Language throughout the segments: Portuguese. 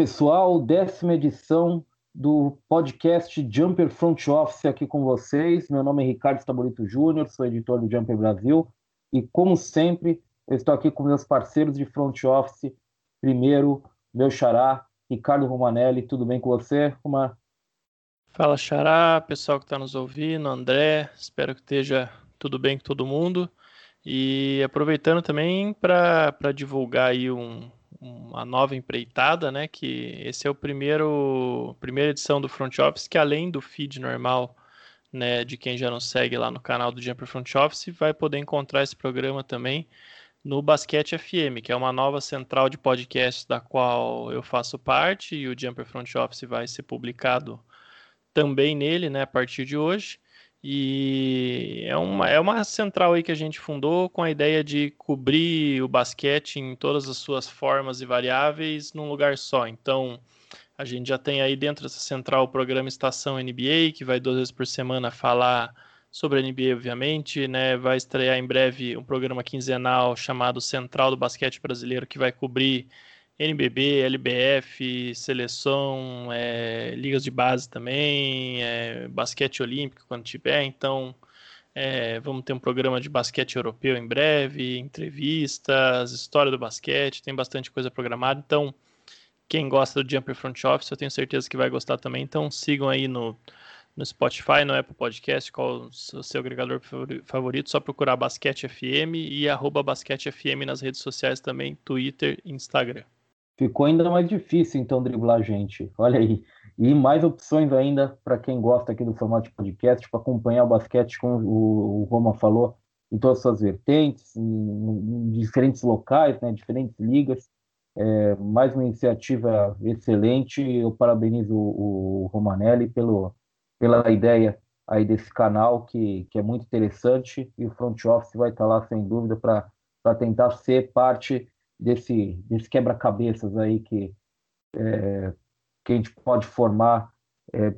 Pessoal. Décima edição do podcast Jumper Front Office aqui com vocês. Meu nome é Ricardo Stabolito Júnior, sou editor do Jumper Brasil e, como sempre, eu estou aqui com meus parceiros de front office. Primeiro, meu xará, Ricardo Romanelli. Tudo bem com você, Romar? Fala, xará, pessoal que está nos ouvindo, André. Espero que esteja tudo bem com todo mundo. E aproveitando também para divulgar aí um, uma nova empreitada, né? Que esse é o primeiro primeira edição do Front Office que além do feed normal, né, de quem já nos segue lá no canal do Jumper Front Office, vai poder encontrar esse programa também no Basquete FM, que é uma nova central de podcasts da qual eu faço parte e o Jumper Front Office vai ser publicado também nele, né, a partir de hoje. E é uma, é uma central aí que a gente fundou com a ideia de cobrir o basquete em todas as suas formas e variáveis num lugar só. Então, a gente já tem aí dentro dessa central o programa Estação NBA, que vai duas vezes por semana falar sobre a NBA, obviamente, né? Vai estrear em breve um programa quinzenal chamado Central do Basquete Brasileiro, que vai cobrir NBB, LBF, seleção, é, ligas de base também, é, basquete olímpico quando tiver. Então, é, vamos ter um programa de basquete europeu em breve, entrevistas, história do basquete, tem bastante coisa programada. Então, quem gosta do Jumper Front Office, eu tenho certeza que vai gostar também. Então, sigam aí no, no Spotify, no Apple Podcast, qual o seu agregador favorito, só procurar Basquete FM e arroba Basquete FM nas redes sociais também, Twitter e Instagram. Ficou ainda mais difícil, então, driblar a gente. Olha aí. E mais opções ainda para quem gosta aqui do formato de podcast, para acompanhar o basquete, como o, Roma falou, em todas as suas vertentes, em, em diferentes locais, né, diferentes ligas. É, mais uma iniciativa excelente. Eu parabenizo o, o Romanelli pelo, pela ideia aí desse canal, que, que é muito interessante. E o Front Office vai estar lá, sem dúvida, para tentar ser parte desse, desse quebra-cabeças aí que, é, que a gente pode formar é,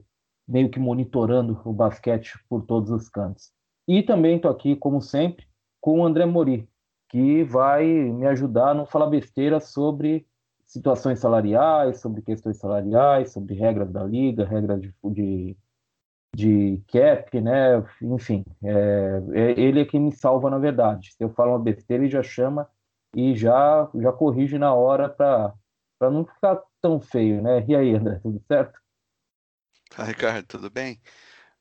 meio que monitorando o basquete por todos os cantos. E também estou aqui, como sempre, com o André Mori, que vai me ajudar a não falar besteira sobre situações salariais, sobre questões salariais, sobre regras da liga, regras de, de, de cap, né? Enfim, é, é, ele é quem me salva na verdade. Se eu falo uma besteira, ele já chama e já, já corrige na hora para não ficar tão feio, né? E aí, André, tudo certo? Ah, Ricardo, tudo bem?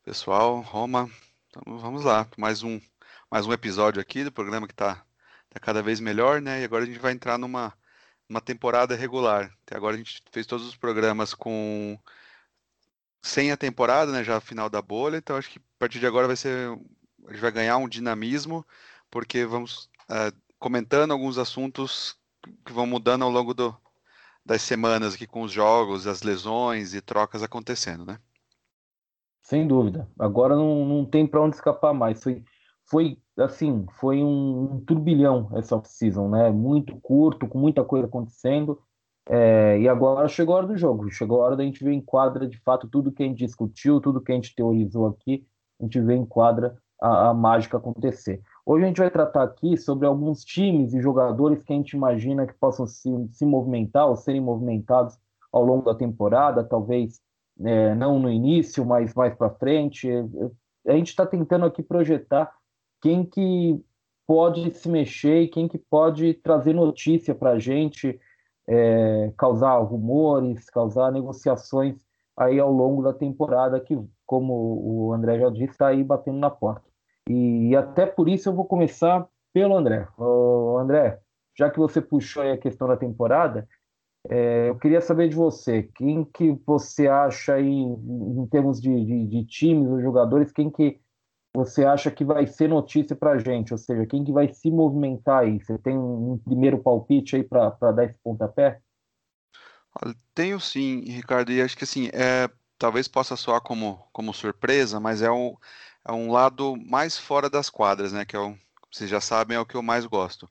Pessoal, Roma, então, vamos lá, mais um, mais um episódio aqui do programa que está tá cada vez melhor, né? E agora a gente vai entrar numa, numa temporada regular. Até agora a gente fez todos os programas com sem a temporada, né? Já final da bolha, então acho que a partir de agora vai ser. A gente vai ganhar um dinamismo, porque vamos uh, comentando alguns assuntos que vão mudando ao longo do, das semanas aqui com os jogos, as lesões e trocas acontecendo, né? Sem dúvida. Agora não, não tem para onde escapar mais. Foi, foi assim, foi um, um turbilhão essa off-season, né? Muito curto, com muita coisa acontecendo. É, e agora chegou a hora do jogo. Chegou a hora da gente ver em quadra, de fato, tudo que a gente discutiu, tudo que a gente teorizou aqui, a gente vê em quadra a, a mágica acontecer. Hoje a gente vai tratar aqui sobre alguns times e jogadores que a gente imagina que possam se, se movimentar ou serem movimentados ao longo da temporada, talvez é, não no início, mas mais para frente. A gente está tentando aqui projetar quem que pode se mexer e quem que pode trazer notícia para a gente, é, causar rumores, causar negociações aí ao longo da temporada que, como o André já disse, está aí batendo na porta. E até por isso eu vou começar pelo André. Ô, André, já que você puxou aí a questão da temporada, é, eu queria saber de você, quem que você acha aí, em termos de, de, de times jogadores, quem que você acha que vai ser notícia para a gente? Ou seja, quem que vai se movimentar aí? Você tem um primeiro palpite aí para dar esse pontapé? tenho sim, Ricardo, e acho que assim, é, talvez possa soar como, como surpresa, mas é um, é um lado mais fora das quadras, né? Que é o, vocês já sabem, é o que eu mais gosto,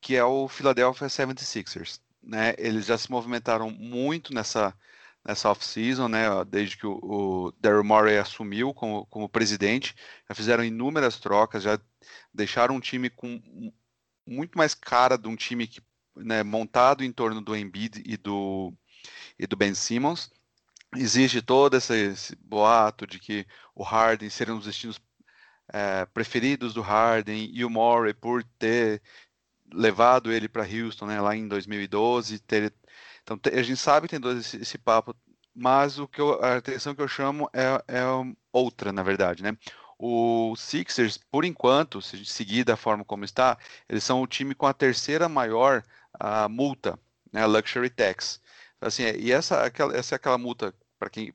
que é o Philadelphia 76ers. Né? Eles já se movimentaram muito nessa, nessa off-season, né? Desde que o, o Daryl Morey assumiu como, como presidente, já fizeram inúmeras trocas, já deixaram um time com muito mais cara de um time que, né, montado em torno do Embiid e do e do Ben Simmons. Existe todo esse, esse boato de que o Harden seria um dos destinos é, preferidos do Harden e o Murray por ter levado ele para Houston né, lá em 2012. Ter, então a gente sabe que tem todo esse, esse papo, mas o que eu, a atenção que eu chamo é, é outra, na verdade, né? O Sixers, por enquanto, se seguir da forma como está, eles são o time com a terceira maior a multa, né, luxury tax. Assim, e essa, aquela, essa é aquela multa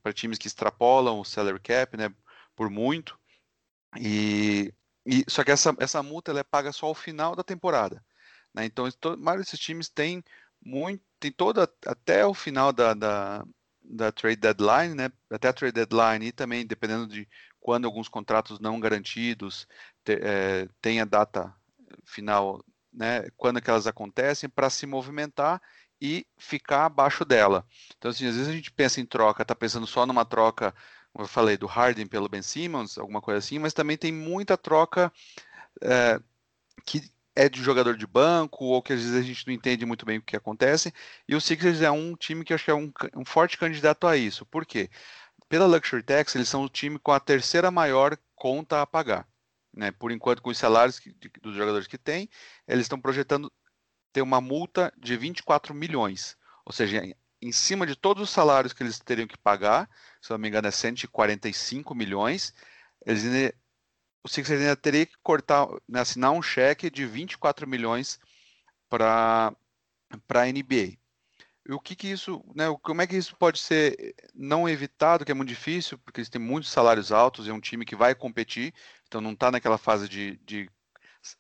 para times que extrapolam o salary cap, né, por muito. E, e só que essa, essa multa ela é paga só ao final da temporada. Né? Então, vários desses times têm muito, tem toda até o final da, da, da trade deadline, né? Até a trade deadline e também dependendo de quando alguns contratos não garantidos te, é, tem a data final, né? Quando que elas acontecem para se movimentar e ficar abaixo dela. Então, assim, às vezes a gente pensa em troca, está pensando só numa troca, como eu falei, do Harden pelo Ben Simmons, alguma coisa assim, mas também tem muita troca é, que é de jogador de banco, ou que às vezes a gente não entende muito bem o que acontece. E o Sixers é um time que eu acho que é um, um forte candidato a isso. Por quê? Pela Luxury Tax, eles são o time com a terceira maior conta a pagar. Né? Por enquanto, com os salários que, de, dos jogadores que têm, eles estão projetando ter uma multa de 24 milhões. Ou seja, em, cima de todos os salários que eles teriam que pagar, se não me engano é 145 milhões, eles o Sixers ainda teria que cortar, né, assinar um cheque de 24 milhões para a NBA. E o que, que isso, né, como é que isso pode ser não evitado, que é muito difícil, porque eles têm muitos salários altos, é um time que vai competir, então não está naquela fase de, de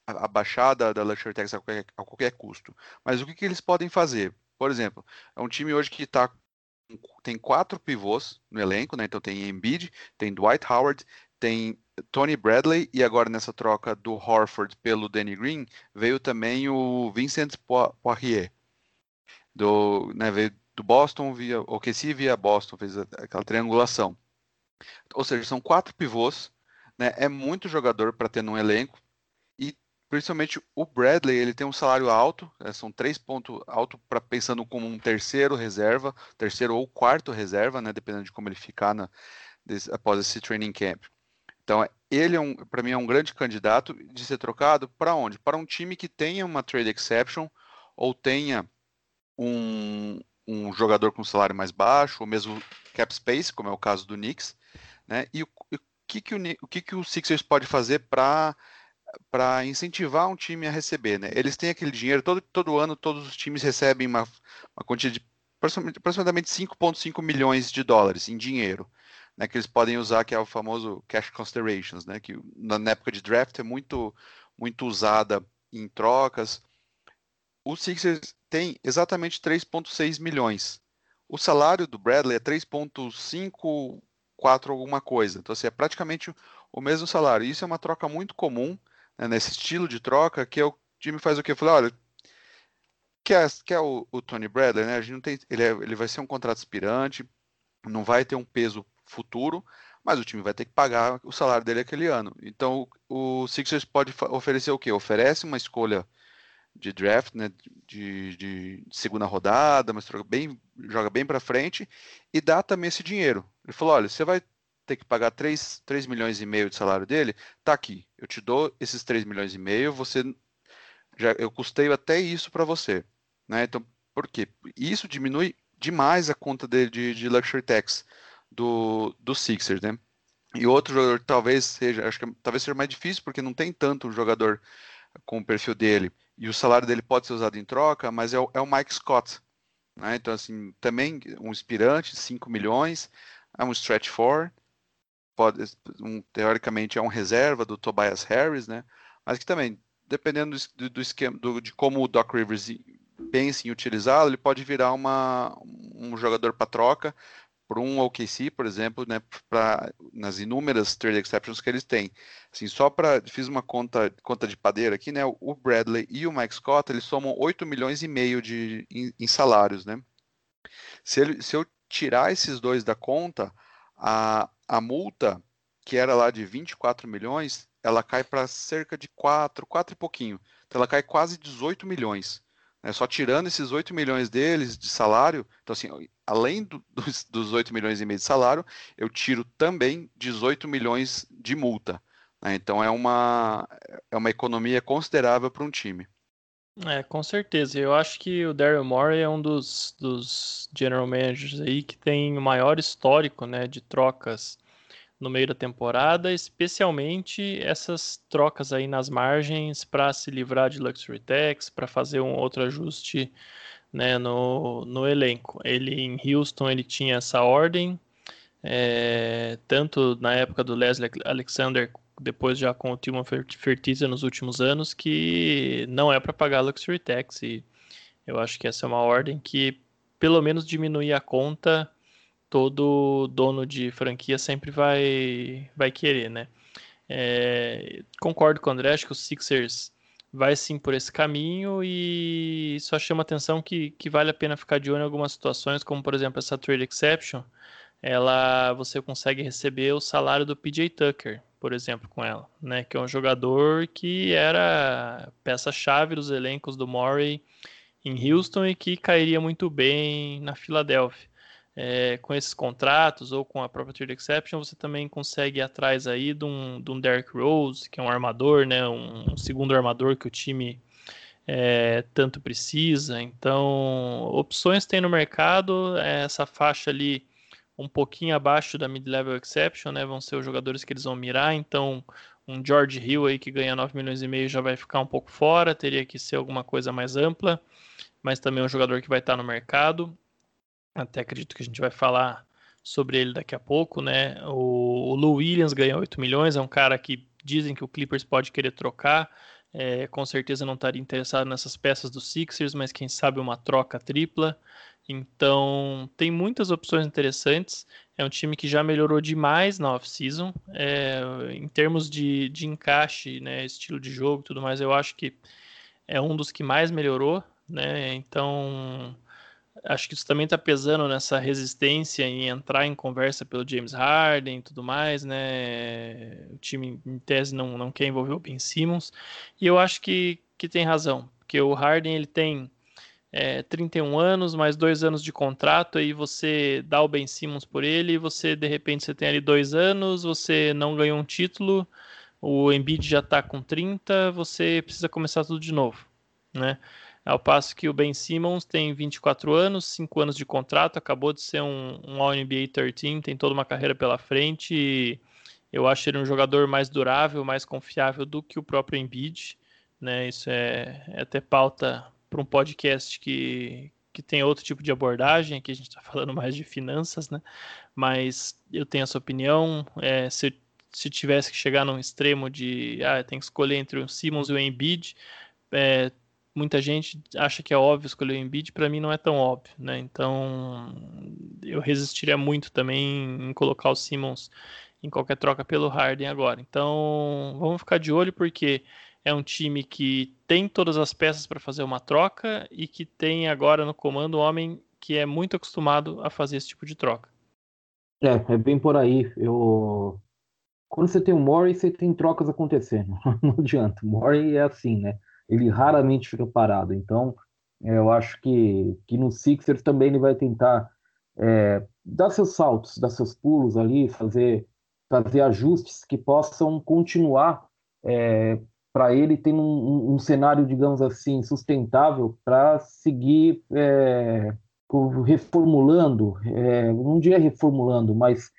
abaixar da, da Luxury Tax a qualquer, a qualquer custo. Mas o que, que eles podem fazer? Por exemplo, é um time hoje que está tem quatro pivôs no elenco, né? Então tem Embiid, tem Dwight Howard, tem Tony Bradley e agora nessa troca do Horford pelo Danny Green veio também o Vincent Poirier do, né, veio do Boston via OKC via Boston fez aquela triangulação. Ou seja, são quatro pivôs, né? É muito jogador para ter num elenco principalmente o Bradley, ele tem um salário alto, né, são três pontos alto para pensando como um terceiro reserva, terceiro ou quarto reserva, né, dependendo de como ele ficar na, desse, após esse training camp. Então, ele é um, para mim é um grande candidato de ser trocado para onde? Para um time que tenha uma trade exception ou tenha um, um jogador com salário mais baixo, ou mesmo cap space, como é o caso do Knicks, né? E o, o que que o, o que que o Sixers pode fazer para para incentivar um time a receber, né? Eles têm aquele dinheiro, todo, todo ano todos os times recebem uma, uma quantia de aproximadamente 5,5 milhões de dólares em dinheiro, né? Que eles podem usar, que é o famoso cash considerations, né? Que na, época de draft é muito, muito usada em trocas. O Sixers tem exatamente 3,6 milhões. O salário do Bradley é 3,5, 4 alguma coisa. Então, assim, é praticamente o mesmo salário. Isso é uma troca muito comum né, nesse estilo de troca, que é o time faz o quê? Fala, olha, quer, quer o, o Tony Bradley, né? A gente não tem, ele, é, ele vai ser um contrato aspirante, não vai ter um peso futuro, mas o time vai ter que pagar o salário dele aquele ano. Então o Sixers pode oferecer o quê? Oferece uma escolha de draft, né, de, de segunda rodada, mas bem, joga bem para frente e dá também esse dinheiro. Ele falou: olha, você vai ter que pagar 3, 3 milhões e meio de salário dele, tá aqui. Eu te dou esses 3 milhões e meio, você já eu custeio até isso para você, né? Então, por quê? Isso diminui demais a conta dele de, de luxury tax do, do Sixers, né? E outro jogador talvez seja, acho que talvez seja mais difícil porque não tem tanto um jogador com o perfil dele e o salário dele pode ser usado em troca, mas é o, é o Mike Scott, né? Então assim, também um inspirante, 5 milhões, é um stretch four, pode, um, teoricamente é um reserva do Tobias Harris, né? Mas que também, dependendo do, do esquema, do, de como o Doc Rivers pensa em utilizá-lo, ele pode virar uma, um jogador para troca por um OKC, por exemplo, né, pra, nas inúmeras trade exceptions que eles têm. Assim, só para fiz uma conta conta de padeira aqui, né? O Bradley e o Mike Scott, eles somam 8 milhões e meio de em, em salários, né? Se, ele, se eu tirar esses dois da conta, a, a multa, que era lá de 24 milhões, ela cai para cerca de 4, 4 e pouquinho. Então ela cai quase 18 milhões. Né? Só tirando esses 8 milhões deles de salário, então assim, além do, dos, dos 8 milhões e meio de salário, eu tiro também 18 milhões de multa. Né? Então é uma, é uma economia considerável para um time. É, com certeza. Eu acho que o Daryl Morey é um dos, dos general managers aí que tem o maior histórico né, de trocas no meio da temporada, especialmente essas trocas aí nas margens para se livrar de luxury tax, para fazer um outro ajuste né, no, no elenco. Ele em Houston ele tinha essa ordem, é, tanto na época do Leslie Alexander, depois já com o Tillman Fertitta nos últimos anos, que não é para pagar luxury tax. E eu acho que essa é uma ordem que pelo menos diminui a conta todo dono de franquia sempre vai, vai querer, né? É, concordo com o André, acho que o Sixers vai sim por esse caminho e só chama atenção que, que vale a pena ficar de olho em algumas situações, como por exemplo essa trade exception, ela você consegue receber o salário do PJ Tucker, por exemplo, com ela, né? Que é um jogador que era peça-chave dos elencos do Murray em Houston e que cairia muito bem na Filadélfia é, com esses contratos ou com a própria Trade Exception, você também consegue ir atrás aí de um, de um Derrick Rose, que é um armador, né, um, um segundo armador que o time é, tanto precisa. Então, opções tem no mercado, é, essa faixa ali um pouquinho abaixo da mid-level exception, né, vão ser os jogadores que eles vão mirar, então um George Hill aí que ganha 9 milhões e meio já vai ficar um pouco fora, teria que ser alguma coisa mais ampla, mas também é um jogador que vai estar no mercado. Até acredito que a gente vai falar sobre ele daqui a pouco, né? O, o Lou Williams ganha 8 milhões, é um cara que dizem que o Clippers pode querer trocar. É, com certeza não estaria interessado nessas peças do Sixers, mas quem sabe uma troca tripla. Então tem muitas opções interessantes. É um time que já melhorou demais na off-season. É, em termos de, de encaixe, né, estilo de jogo tudo mais, eu acho que é um dos que mais melhorou. Né? Então acho que isso também está pesando nessa resistência em entrar em conversa pelo James Harden e tudo mais, né? O time, em tese, não, não quer envolver o Ben Simmons. E eu acho que, que tem razão, porque o Harden ele tem é, 31 anos, mais dois anos de contrato, aí você dá o Ben Simmons por ele, você, de repente, você tem ali dois anos, você não ganhou um título, o Embiid já está com 30, você precisa começar tudo de novo, né? Ao passo que o Ben Simmons tem 24 anos, 5 anos de contrato, acabou de ser um, um All-NBA 13, tem toda uma carreira pela frente. E eu acho ele um jogador mais durável, mais confiável do que o próprio Embiid. Né? Isso é, é até pauta para um podcast que, que tem outro tipo de abordagem, aqui a gente está falando mais de finanças, né? mas eu tenho essa opinião. É, se, se tivesse que chegar num extremo de ah, tem que escolher entre o Simmons e o Embiid, é, muita gente acha que é óbvio escolher o Embiid, para mim não é tão óbvio, né? Então eu resistiria muito também em colocar o Simmons em qualquer troca pelo Harden agora. Então vamos ficar de olho porque é um time que tem todas as peças para fazer uma troca e que tem agora no comando um homem que é muito acostumado a fazer esse tipo de troca. É, é bem por aí. Eu quando você tem o Murray, você tem trocas acontecendo. Não adianta. O Murray é assim, né? ele raramente fica parado. Então, é, eu acho que, que no Sixers também ele vai tentar é, dar seus saltos, dar seus pulos ali, fazer, fazer ajustes que possam continuar é, para ele ter um, um, cenário, digamos assim, sustentável para seguir é, reformulando, é, não diria reformulando, mas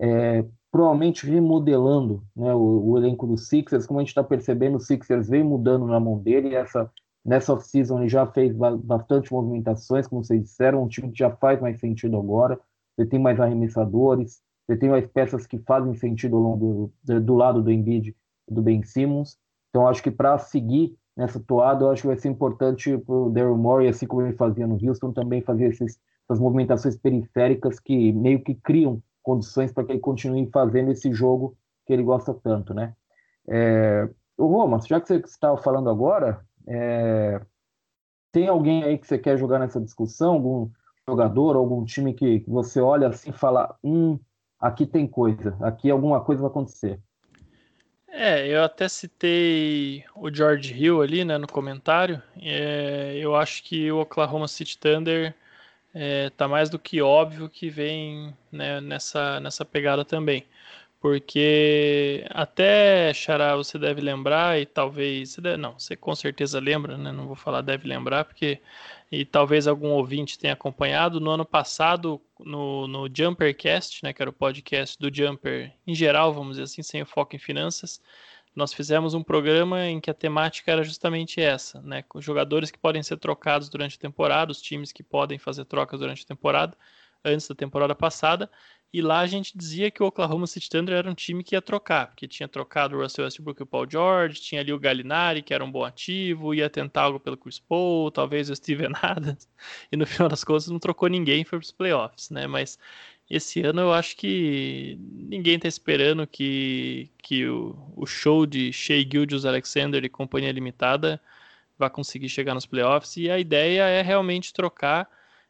é, provavelmente remodelando né, o, o, elenco do Sixers. Como a gente está percebendo, o Sixers vem mudando na mão dele. E essa, nessa off-season ele já fez bastante movimentações, como vocês disseram. Um time que já faz mais sentido agora. Você tem mais arremessadores, você tem mais peças que fazem sentido ao longo do, do lado do Embiid do Ben Simmons. Então, acho que para seguir nessa toada, eu acho que vai ser importante para o Daryl Morey, assim como ele fazia no Houston, também fazer esses, essas movimentações periféricas que meio que criam condições para que ele continue fazendo esse jogo que ele gosta tanto, né? É, o Roma, já que você estava falando agora, é, tem alguém aí que você quer jogar nessa discussão? Algum jogador, algum time que, você olha assim e fala, hum, aqui tem coisa, aqui alguma coisa vai acontecer? É, eu até citei o George Hill ali, né, no comentário. É, eu acho que o Oklahoma City Thunder é, tá mais do que óbvio que vem né, nessa, nessa pegada também. Porque até, Xará, você deve lembrar, e talvez. Você deve, não, você com certeza lembra, né? Não vou falar deve lembrar, porque. E talvez algum ouvinte tenha acompanhado. No ano passado, no, no Jumpercast, né, que era o podcast do Jumper em geral, vamos dizer assim, sem o foco em finanças, nós fizemos um programa em que a temática era justamente essa, né? Com jogadores que podem ser trocados durante a temporada, os times que podem fazer trocas durante a temporada, antes da temporada passada. E lá a gente dizia que o Oklahoma City Thunder era um time que ia trocar, porque tinha trocado o Russell Westbrook e o Paul George, tinha ali o Gallinari, que era um bom ativo, ia tentar algo pelo Chris Paul, talvez o Steven Adams, e no final das contas não trocou ninguém, foi para os playoffs, né? Mas esse ano eu acho que ninguém está esperando que, que o, o show de Shea Gildius Alexander e Companhia Limitada vá conseguir chegar nos playoffs, e a ideia é realmente trocar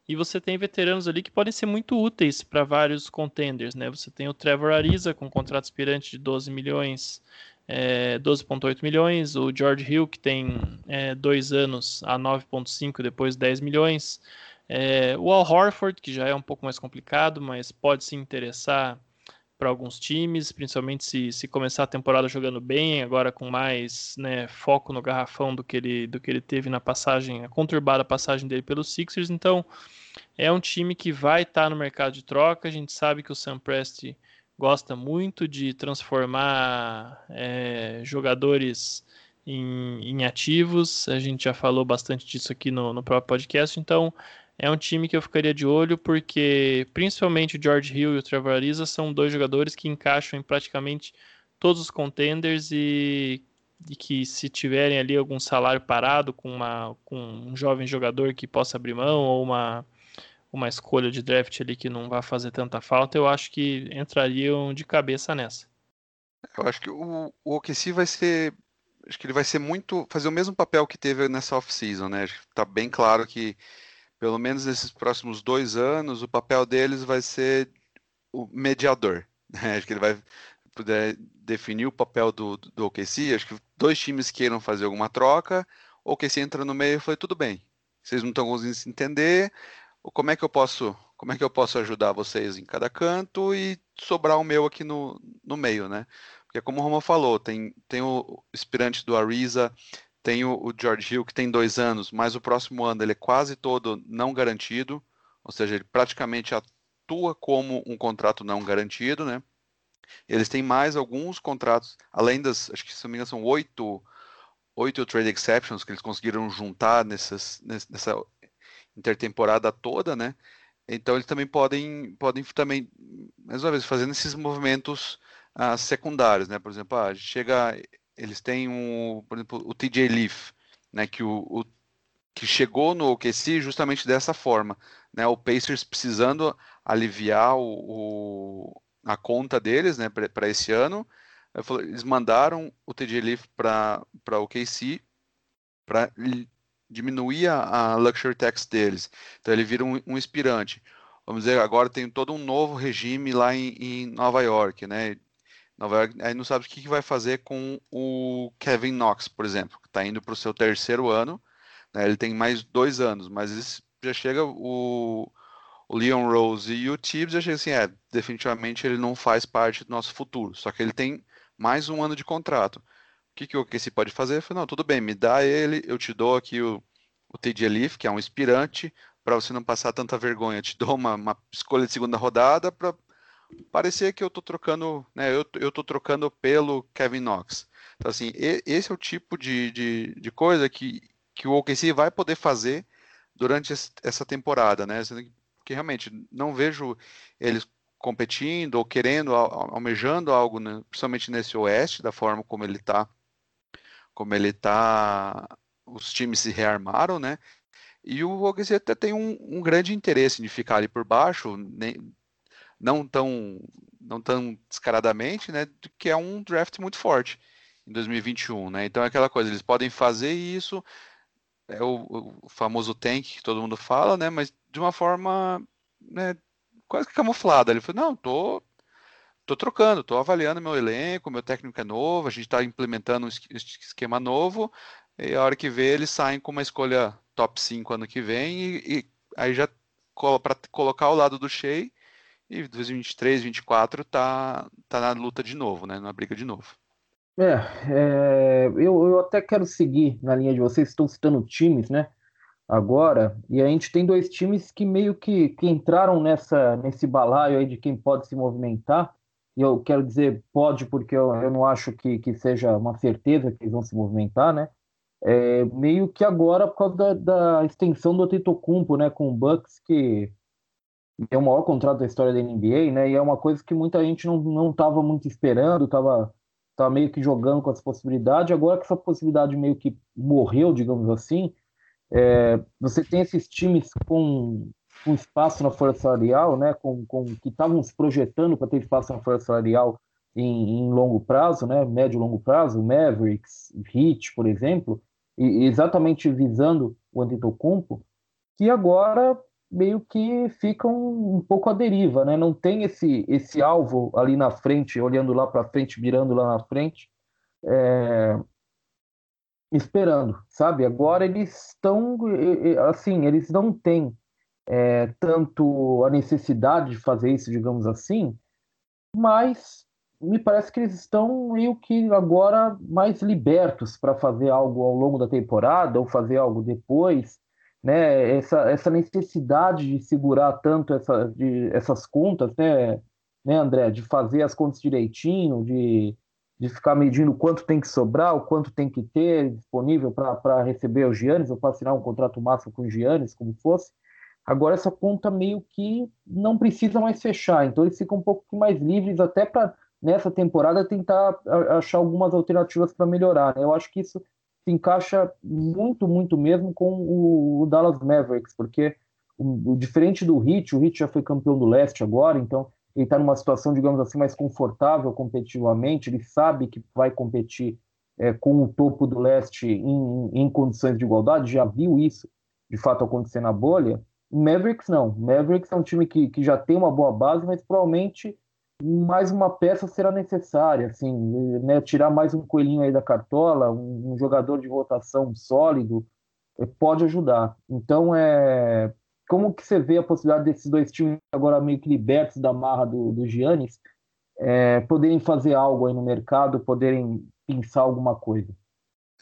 e você tem veteranos ali que podem ser muito úteis para vários contenders, né? Você tem o Trevor Ariza com um contrato aspirante de 12 milhões, é, 12,8 milhões. O George Hill, que tem é, dois anos a 9,5, depois 10 milhões. É, o Al Horford, que já é um pouco mais complicado, mas pode se interessar para alguns times, principalmente se, se começar a temporada jogando bem, agora com mais né, foco no garrafão do que, ele, do que ele teve na passagem, a conturbada passagem dele pelos Sixers. Então, é um time que vai estar tá no mercado de troca. A gente sabe que o Sam Presti gosta muito de transformar é, jogadores em, em, ativos. A gente já falou bastante disso aqui no, no próprio podcast. Então, é um time que eu ficaria de olho porque principalmente o George Hill e o Trevor Ariza são dois jogadores que encaixam em praticamente todos os contenders e, e que se tiverem ali algum salário parado com, uma, com um jovem jogador que possa abrir mão ou uma, uma escolha de draft ali que não vai fazer tanta falta, eu acho que entrariam de cabeça nessa. Eu acho que o, o OKC vai ser acho que ele vai ser muito fazer o mesmo papel que teve nessa off-season, né? Tá bem claro que pelo menos nesses próximos dois anos, o papel deles vai ser o mediador. Né? Acho que ele vai poder definir o papel do, do OKC. Acho que dois times queiram fazer alguma troca, o OKC entra no meio e foi tudo bem. Vocês não estão conseguindo se entender. Como é que eu posso, como é que eu posso ajudar vocês em cada canto e sobrar o meu aqui no, no meio, né? Porque como o Roma falou, tem, tem o aspirante do Ariza, tem o, o, George Hill, que tem dois anos, mas o próximo ano ele é quase todo não garantido, ou seja, ele praticamente atua como um contrato não garantido, né? Eles têm mais alguns contratos, além das, acho que se não me engano, são oito, oito trade exceptions que eles conseguiram juntar nessas, nessa intertemporada toda, né? Então eles também podem, podem também, mais uma vez, fazendo esses movimentos uh, secundários, né? Por exemplo, ah, chega eles têm um, por exemplo, o TJ Leaf, né, que o, o que chegou no OKC justamente dessa forma, né, o Pacers precisando aliviar o, o a conta deles, né, para esse ano, eles mandaram o TJ Leaf para para OKC para diminuir a, a, luxury tax deles, então ele vira um, um inspirante. Vamos dizer, agora tem todo um novo regime lá em, em Nova York, né? Nova York aí não sabe o que, que vai fazer com o Kevin Knox, por exemplo, que está indo para o seu terceiro ano. Né, ele tem mais dois anos, mas já chega o, o Leon Rose e o Tibbs, já chega assim, é, definitivamente ele não faz parte do nosso futuro. Só que ele tem mais um ano de contrato. O que, que o se pode fazer? Falei, não, tudo bem, me dá ele, eu te dou aqui o, o TJ Leaf, que é um inspirante, para você não passar tanta vergonha. Eu te dou uma, uma escolha de segunda rodada para parecer que eu tô trocando, né? Eu, eu tô trocando pelo Kevin Knox. Então, assim, esse é o tipo de, de, de, coisa que, que o OKC vai poder fazer durante essa temporada, né? Porque realmente não vejo eles competindo ou querendo, almejando algo, né? principalmente nesse oeste, da forma como ele tá, como ele tá, os times se rearmaram, né? E o OKC até tem um, um grande interesse de ficar ali por baixo, nem, não tão, não tão descaradamente, né, que é um draft muito forte em 2021, né? Então é aquela coisa, eles podem fazer isso, é o, o famoso tank que todo mundo fala, né? Mas de uma forma, né, quase que camuflada. Ele falou, não, tô tô trocando, tô avaliando meu elenco, meu técnico é novo, a gente está implementando um esquema novo, e a hora que vê, eles saem com uma escolha top 5 ano que vem, e, e aí já para colocar ao lado do Shea, e 2023, 2024 tá, tá na luta de novo, né? Na briga de novo. É, é eu, eu até quero seguir na linha de vocês, estão citando times, né? Agora, e a gente tem dois times que meio que, que entraram nessa, nesse balaio aí de quem pode se movimentar, e eu quero dizer pode porque eu, eu não acho que, que seja uma certeza que eles vão se movimentar, né? É, meio que agora por causa da, da extensão do Tetocumpo, né, com o Bucks, que é o maior contrato da história da NBA, né, e é uma coisa que muita gente não, não muito esperando, estava tava meio que jogando com essa possibilidade, agora que essa possibilidade meio que morreu, digamos assim, é, você tem esses times com, com espaço na força salarial, né, com, com que estavam se projetando para ter espaço na força salarial em, em, longo prazo, né, médio e longo prazo, Mavericks, Heat, por exemplo, e exatamente visando o Antetokounmpo, que agora meio que ficam um pouco à deriva, né? Não tem esse esse alvo ali na frente, olhando lá para frente, mirando lá na frente, é... esperando, sabe? Agora eles estão assim, eles não têm é, tanto a necessidade de fazer isso, digamos assim, mas me parece que eles estão meio que agora mais libertos para fazer algo ao longo da temporada ou fazer algo depois, né? Essa, essa necessidade de segurar tanto essa, de, essas contas, né? né, André? De fazer as contas direitinho, de, de ficar medindo quanto tem que sobrar, o quanto tem que ter disponível para receber os Giannis ou para assinar um contrato máximo com os Giannis, como fosse. Agora essa conta meio que não precisa mais fechar, então eles ficam um pouco mais livres até para nessa temporada tentar achar algumas alternativas para melhorar. Né? Eu acho que isso se encaixa muito, muito mesmo com o, o Dallas Mavericks, porque o, o, diferente do Heat, o Heat já foi campeão do leste agora, então ele está numa situação, digamos assim, mais confortável competitivamente, ele sabe que vai competir é, com o topo do leste em, em condições de igualdade, já viu isso de fato acontecer na bolha. Mavericks não. Mavericks é um time que, que já tem uma boa base, mas provavelmente mais uma peça será necessária, assim, né, tirar mais um coelhinho aí da cartola, um, um jogador de rotação sólido, é, pode ajudar. Então, é, como que você vê a possibilidade desses dois times agora meio que libertos da marra do, do Giannis, é, poderem fazer algo aí no mercado, poderem pensar alguma coisa?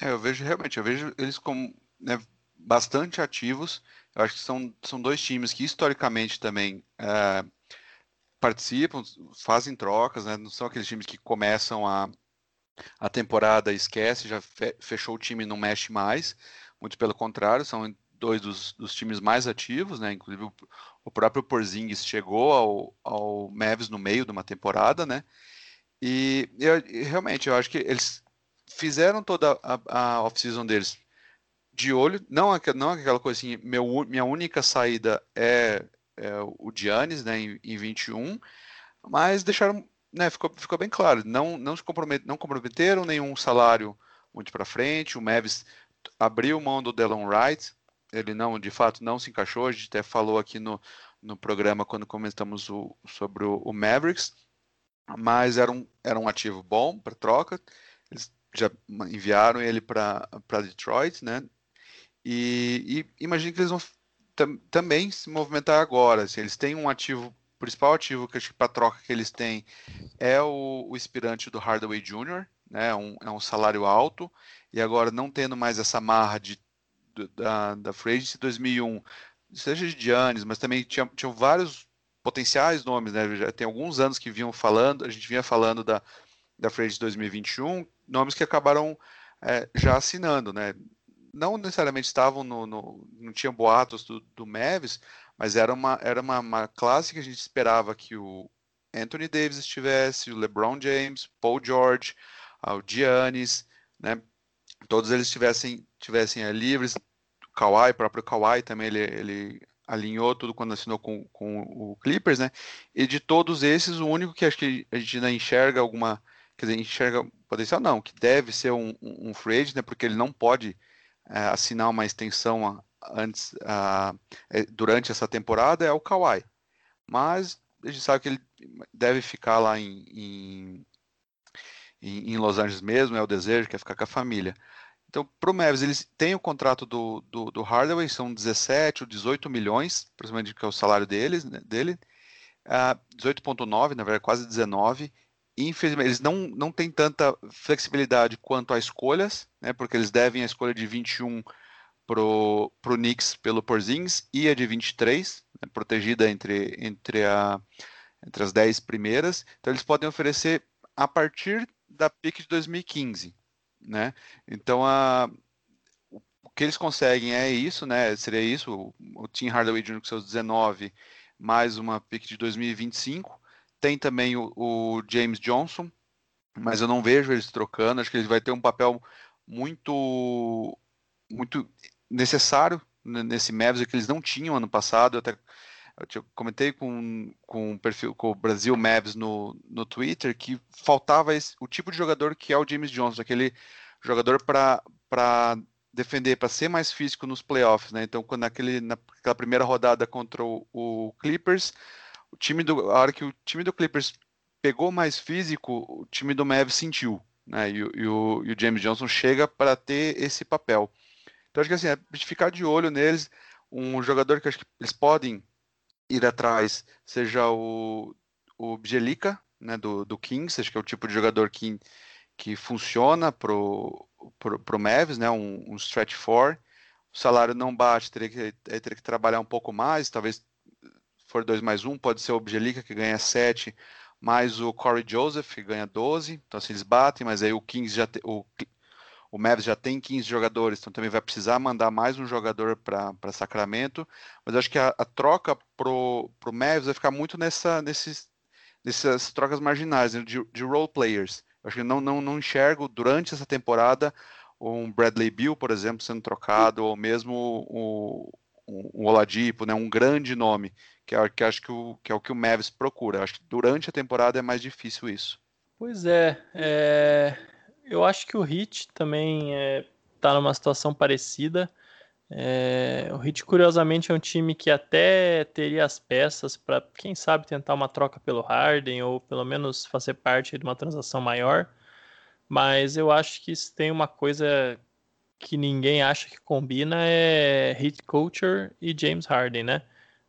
É, eu vejo realmente, eu vejo eles como né, bastante ativos. Eu acho que são, são dois times que historicamente também é, participam, fazem trocas, né? Não são aqueles times que começam a, a temporada esquece, já fe, fechou o time e não mexe mais. Muito pelo contrário, são dois dos, dos times mais ativos, né? Inclusive o, o próprio Porzingis chegou ao, ao no meio de uma temporada, né? E, e realmente eu acho que eles fizeram toda a, a off-season deles de olho, não, não aquela coisa assim, meu, minha única saída é é, o Giannis né, em, em 21, mas deixaram, né, ficou, ficou bem claro, não, não, se compromet, não comprometeram nenhum salário muito para frente, o Mavis abriu mão do Delon Wright, ele não, de fato, não se encaixou, a gente até falou aqui no, no programa quando comentamos o, sobre o, o Mavericks, mas era um, era um ativo bom para troca, eles já enviaram ele para Detroit, né? E, e imagino que eles vão tam, também se movimentar agora. Assim, eles têm um ativo, principal ativo que para troca que eles têm é o, o inspirante do Hardaway Jr., né? Um, é um salário alto, e agora não tendo mais essa marra de, da, da Free Agency 2001, seja de Giannis, mas também tinha, tinham vários potenciais nomes, né? Já tem alguns anos que vinham falando, a gente vinha falando da, da Free Agency 2021, nomes que acabaram é, já assinando, né? Não necessariamente estavam no, no não tinha boatos do, do Mavis, mas era uma era uma, uma, classe que a gente esperava que o Anthony Davis estivesse, o LeBron James, Paul George, o Giannis, né? Todos eles tivessem tivessem livres. O Kawhi, o próprio Kawhi também ele, ele alinhou tudo quando assinou com, com o Clippers, né? E de todos esses, o único que acho que a gente ainda enxerga alguma, quer dizer, enxerga potencial não, que deve ser um, um, um free agent, né? Porque ele não pode assinar uma extensão antes, é, durante essa temporada é o Kawhi. Mas a gente sabe que ele, deve ficar lá em, em, em, Los Angeles mesmo, é o desejo, quer ficar com a família. Então, para o Mavis, eles têm o contrato do, do, do, Hardaway, são 17 ou 18 milhões, principalmente que é o salário deles, né, dele. Uh, 18,9, na verdade, quase 19. Infelizmente, eles não, não têm tanta flexibilidade quanto a escolhas, né, porque eles devem a escolha de 21 pro, pro Knicks pelo Porzingis e a de 23, né, protegida entre, entre, a, entre as 10 primeiras. Então eles podem oferecer a partir da pick de 2015, né? Então a, o que eles conseguem é isso, né? Seria isso, o, o Tim Hardaway Jr. com seus 19, mais uma pick de 2025. Tem também o, o James Johnson, mas eu não vejo eles trocando. Acho que ele vai ter um papel muito muito necessário nesse Mavis que eles não tinham ano passado. Eu até eu comentei com, com o perfil com o Brasil Mavs no, no Twitter que faltava esse, o tipo de jogador que é o James Johnson, aquele jogador para defender, para ser mais físico nos playoffs, né? Então, quando naquele, naquela primeira rodada contra o, o, Clippers, o time do, a hora que o time do Clippers pegou mais físico, o time do Mavs sentiu, né? E, e, o, e o James Johnson chega para ter esse papel. Então acho que assim, é ficar de olho neles, um jogador que acho que eles podem ir atrás, seja o, o Bjelica, né, do, do Kings, acho que é o tipo de jogador que, que funciona pro, pro, pro Mavis, né, um, um stretch four, o salário não bate, teria que, teria que trabalhar um pouco mais, talvez for 2 mais 1, um, pode ser o Bjelica que ganha 7, mais o Corey Joseph que ganha 12, então assim, eles batem, mas aí o Kings já, o, o Mavs já tem 15 jogadores, então também vai precisar mandar mais um jogador para Sacramento. Mas acho que a, a troca pro, pro Mavs vai ficar muito nessa, nesses, nessas trocas marginais, né, de, de role players. Eu acho que não, não, não enxergo durante essa temporada um Bradley Bill, por exemplo, sendo trocado, ou mesmo o, o Oladipo, né, um grande nome, que, é, que acho que, o, que é o que o Mavs procura. Acho que durante a temporada é mais difícil isso. Pois é, é eu acho que o Hit também está é, numa situação parecida. É, o Hit, curiosamente, é um time que até teria as peças para, quem sabe, tentar uma troca pelo Harden ou pelo menos fazer parte de uma transação maior. Mas eu acho que se tem uma coisa que ninguém acha que combina é Hit Culture e James Harden, né?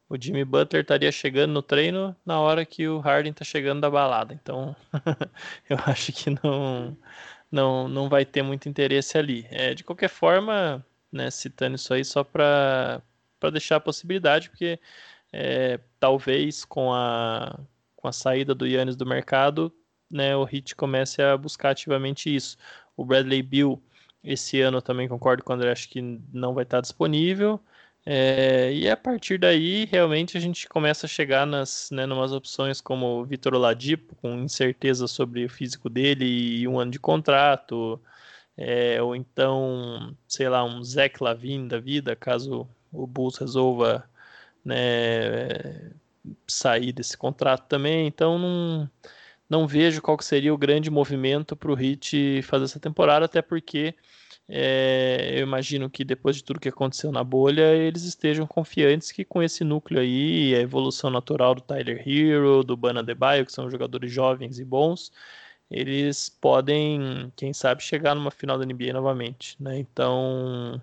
O Jimmy Butler estaria chegando no treino na hora que o Harden está chegando da balada. Então, eu acho que não não, não vai ter muito interesse ali. É, de qualquer forma, né, citando isso aí só para deixar a possibilidade, porque é, talvez com a, com a saída do Yannis do mercado, né, o Heat comece a buscar ativamente isso. O Bradley Bill, esse ano também concordo com o André, acho que não vai estar disponível. É, e a partir daí, realmente, a gente começa a chegar nas, né, opções como Vitor Oladipo, com incerteza sobre o físico dele e um ano de contrato, é, ou então, sei lá, um Zach Lavine da vida, caso o Bulls resolva né, sair desse contrato também. Então, não, não vejo qual que seria o grande movimento para o Heat fazer essa temporada, até porque é, eu imagino que depois de tudo que aconteceu na bolha, eles estejam confiantes que com esse núcleo aí, a evolução natural do Tyler Hero, do Bana Debaio, que são jogadores jovens e bons, eles podem, quem sabe, chegar numa final da NBA novamente. Né? Então,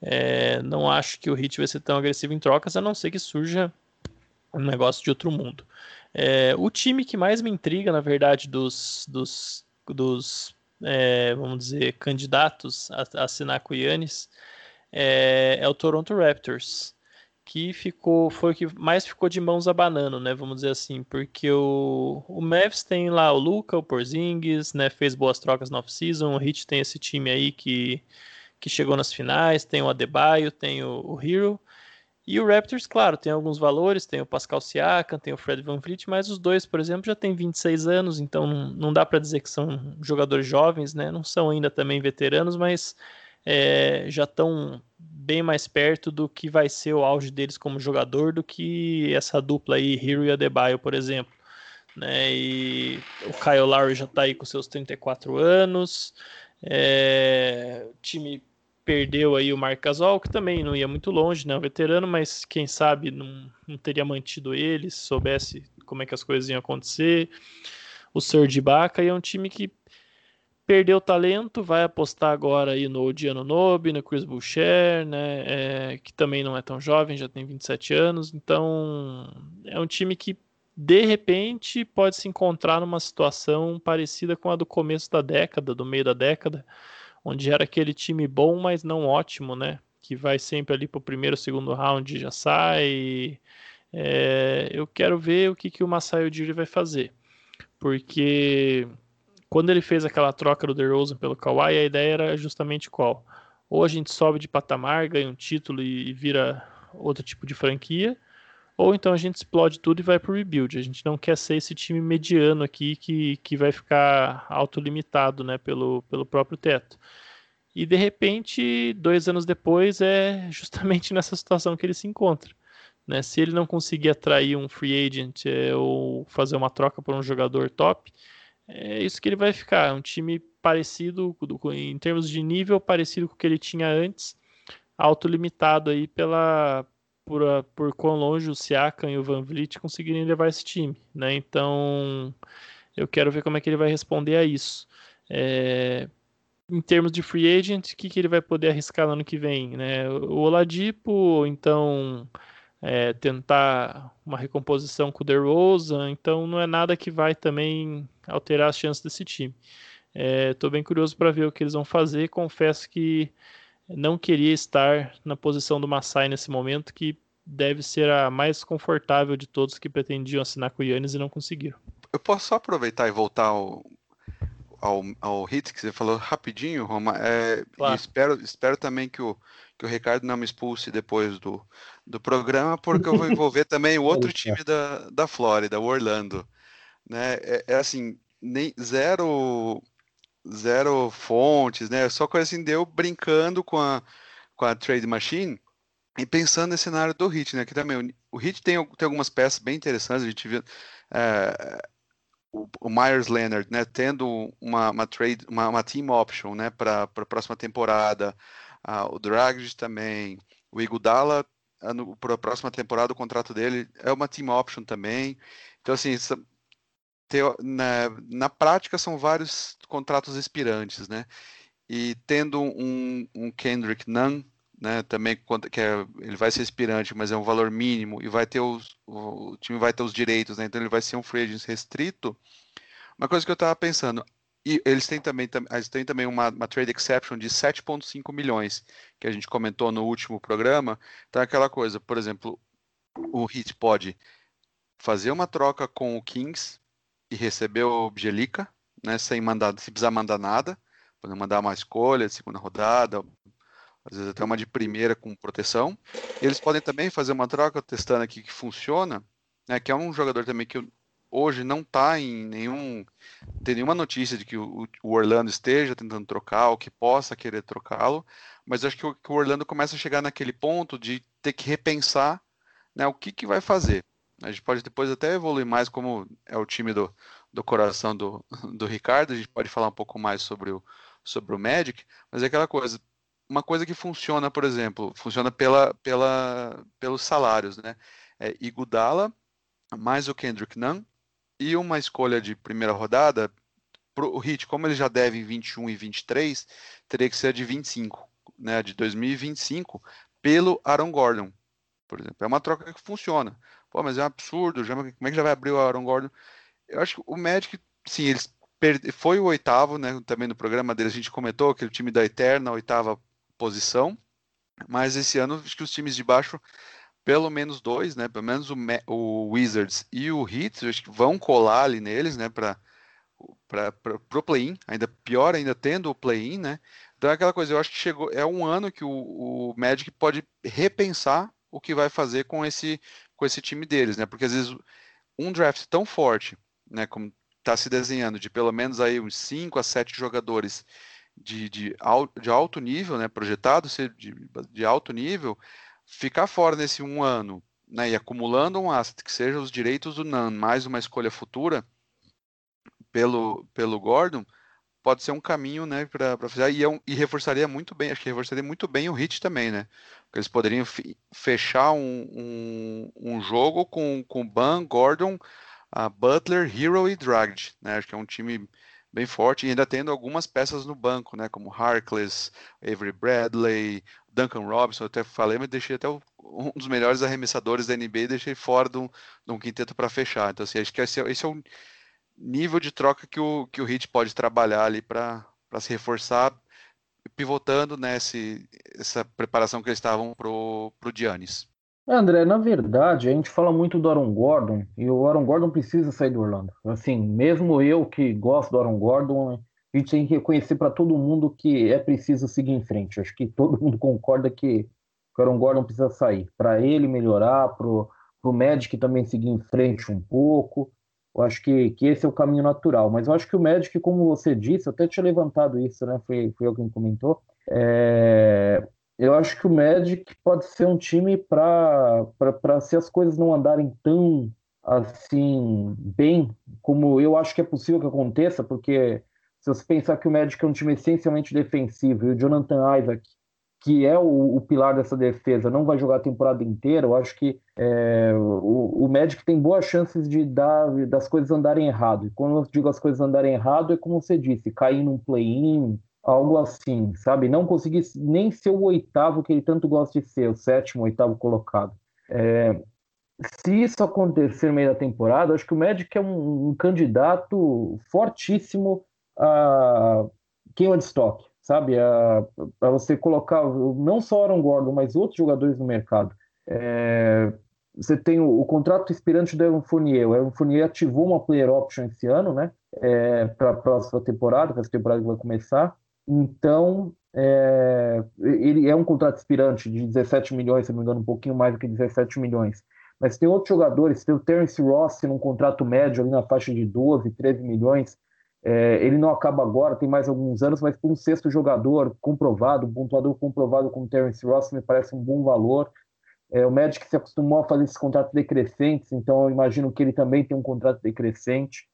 é, não acho que o Heat vai ser tão agressivo em trocas, a não ser que surja um negócio de outro mundo. É, o time que mais me intriga, na verdade, dos, dos, dos é, vamos dizer, candidatos a, a assinar com o Yannis é, é, o Toronto Raptors, que ficou, foi o que mais ficou de mãos abanando, né? Vamos dizer assim, porque o, o Mavs tem lá o Luca, o Porzingis, né? Fez boas trocas na off-season, o Heat tem esse time aí que, que chegou nas finais, tem o Adebayo, tem o, o Hero, e o Raptors, claro, tem alguns valores, tem o Pascal Siakam, tem o Fred Van Vliet, mas os dois, por exemplo, já têm 26 anos, então não, dá para dizer que são jogadores jovens, né? Não são ainda também veteranos, mas é, já estão bem mais perto do que vai ser o auge deles como jogador do que essa dupla aí, Hero e Adebayo, por exemplo. Né? E o Kyle Lowry já está aí com seus 34 anos, é, time perdeu aí o Marc Gasol, que também não ia muito longe, né? Veterano, mas quem sabe não, não teria mantido ele, se soubesse como é que as coisas iam acontecer. O Serge Ibaka e é um time que perdeu talento, vai apostar agora aí no Odiano Nobe, no Chris Boucher, né, é, que também não é tão jovem, já tem 27 anos, então é um time que de repente pode se encontrar numa situação parecida com a do começo da década, do meio da década, onde era aquele time bom, mas não ótimo, né, que vai sempre ali para o primeiro, segundo round e já sai. É, eu quero ver o que, que o Masai Ujiri vai fazer, porque quando ele fez aquela troca do DeRozan pelo Kawhi, a ideia era justamente qual? Ou a gente sobe de patamar, ganha um título e vira outro tipo de franquia, ou então a gente explode tudo e vai para o rebuild. A gente não quer ser esse time mediano aqui que, que vai ficar autolimitado né, pelo, pelo próprio teto. E de repente, dois anos depois, é justamente nessa situação que ele se encontra. Né? Se ele não conseguir atrair um free agent é, ou fazer uma troca por um jogador top, é isso que ele vai ficar. Um time parecido, em termos de nível, parecido com o que ele tinha antes, autolimitado aí pela, por, por quão longe o Siakam e o Van Vliet conseguirem levar esse time. Né? Então, eu quero ver como é que ele vai responder a isso. É, em termos de free agent, o que, que ele vai poder arriscar no ano que vem? Né? O Oladipo, então é, tentar uma recomposição com o DeRozan, então não é nada que vai também alterar as chances desse time. Estou é, bem curioso para ver o que eles vão fazer. Confesso que não queria estar na posição do Masai nesse momento, que deve ser a mais confortável de todos que pretendiam assinar com o Yannis e não conseguiram. Eu posso só aproveitar e voltar ao, ao, ao hit que você falou rapidinho, Roma. É, claro. espero, espero também que o, que o Ricardo não me expulse depois do, do programa, porque eu vou envolver também o outro time da, da Flórida, o Orlando. Né? É, é assim, nem, zero, zero fontes, né? Só coisa assim, deu brincando com a, com a Trade Machine e pensando nesse cenário do Hit, né? Que também o, Hit tem, tem algumas peças bem interessantes, a gente viu. É, o, Myers Leonard, né, tendo uma, uma trade, uma, uma team option, né, para a próxima temporada, o Dragic também, o Igudala para a próxima temporada o contrato dele é uma team option também. Então assim, na, na prática são vários contratos expirantes, né? E tendo um, um Kendrick Nunn, né, também que é, ele vai ser expirante, mas é um valor mínimo e vai ter os, o, o time vai ter os direitos, né? Então ele vai ser um free agent restrito. Uma coisa que eu estava pensando, e eles têm também, eles têm também uma, uma trade exception de 7,5 milhões, que a gente comentou no último programa. Então, é aquela coisa, por exemplo, o Heat pode fazer uma troca com o Kings e receber o Bjelica, né, sem mandar, sem precisar mandar nada, pode mandar uma escolha de segunda rodada, às vezes até uma de primeira com proteção. Eles podem também fazer uma troca testando aqui que funciona, né, que é um jogador também que hoje não está em nenhum. Tem nenhuma notícia de que o, o, Orlando esteja tentando trocar ou que possa querer trocá-lo, mas acho que o, que o, Orlando começa a chegar naquele ponto de ter que repensar né, o que, que vai fazer. A gente pode depois até evoluir mais, como é o time do, do coração do, do Ricardo, a gente pode falar um pouco mais sobre o, sobre o Magic, mas é aquela coisa. Uma coisa que funciona, por exemplo, funciona pela, pela, pelos salários, né? É Igudala mais o Kendrick Nunn e uma escolha de primeira rodada, pro, o Hit, como ele já deve em 21 e 23, teria que ser de 25, né, de 2025, pelo Aaron Gordon, por exemplo. É uma troca que funciona. Pô, mas é um absurdo, já, como é que já vai abrir o Aaron Gordon? Eu acho que o Magic, sim, eles perde, foi o oitavo, né, também no programa dele a gente comentou, aquele time da Eterna, oitava posição, mas esse ano acho que os times de baixo pelo menos dois, né? Pelo menos o, o Wizards e o Heat, acho que vão colar ali neles, né? Para o play-in, ainda pior ainda tendo o play-in, né? Então é aquela coisa, eu acho que chegou, é um ano que o, o Magic pode repensar o que vai fazer com esse com esse time deles, né? Porque às vezes um draft tão forte, né, como está se desenhando, de pelo menos aí uns 5 a 7 jogadores de, de, de alto nível, né, projetado ser de, de alto nível, ficar fora nesse um ano né, e acumulando um asset que seja os direitos do NAN mais uma escolha futura pelo, pelo Gordon, pode ser um caminho, né, para fazer e, é um, e, reforçaria muito bem, acho que reforçaria muito bem o Hit também, né? Porque eles poderiam fechar um, um, um, jogo com com Ban, Gordon, uh, Butler, Hero e Dragged, né? Acho que é um time bem forte e ainda tendo algumas peças no banco, né? Como Harkless, Avery Bradley, Duncan Robinson, eu até falei, mas deixei até o, um dos melhores arremessadores da NBA deixei fora de um, de um quinteto para fechar. Então, assim, acho que esse, é, esse é o nível de troca que o, que o Heat pode trabalhar ali para se reforçar, pivotando nessa né, essa preparação que eles estavam para o Giannis. André, na verdade, a gente fala muito do Aaron Gordon e o Aaron Gordon precisa sair do Orlando. Assim, mesmo eu que gosto do Aaron Gordon, a gente tem que reconhecer para todo mundo que é preciso seguir em frente. Acho que todo mundo concorda que o Aaron Gordon precisa sair. Para ele melhorar, para o Magic também seguir em frente um pouco. Eu acho que, que esse é o caminho natural. Mas eu acho que o Magic, como você disse, eu até tinha levantado isso, né? Foi, foi eu quem comentou. É, eu acho que o Magic pode ser um time para se as coisas não andarem tão assim bem como eu acho que é possível que aconteça, porque se você pensar que o Magic é um time essencialmente defensivo e o Jonathan Isaac, que é o, o pilar dessa defesa, não vai jogar a temporada inteira, eu acho que é, o, o Magic tem boas chances de dar das coisas andarem errado. E quando eu digo as coisas andarem errado, é como você disse, cair num play-in, algo assim, sabe? Não conseguir nem ser o oitavo que ele tanto gosta de ser, o sétimo, oitavo colocado. É, se isso acontecer no meio da temporada, acho que o Magic é um, um candidato fortíssimo a quem de estoque, sabe? Para você colocar não só Aaron Gordon, mas outros jogadores no mercado. É, você tem o, o, contrato expirante do Evan Fournier. O Evan Fournier ativou uma player option esse ano, né? É, para a próxima temporada, para essa temporada que vai começar. Então, é, ele é um contrato expirante de 17 milhões, se não me engano, um pouquinho mais do que 17 milhões. Mas tem outros jogadores, tem o Terence Ross num contrato médio ali na faixa de 12, 13 milhões. É, ele não acaba agora, tem mais alguns anos, mas para um sexto jogador comprovado, um pontuador comprovado como Terence Ross, me parece um bom valor. É, o Magic se acostumou a fazer esses contratos decrescentes, então eu imagino que ele também tem um contrato decrescente.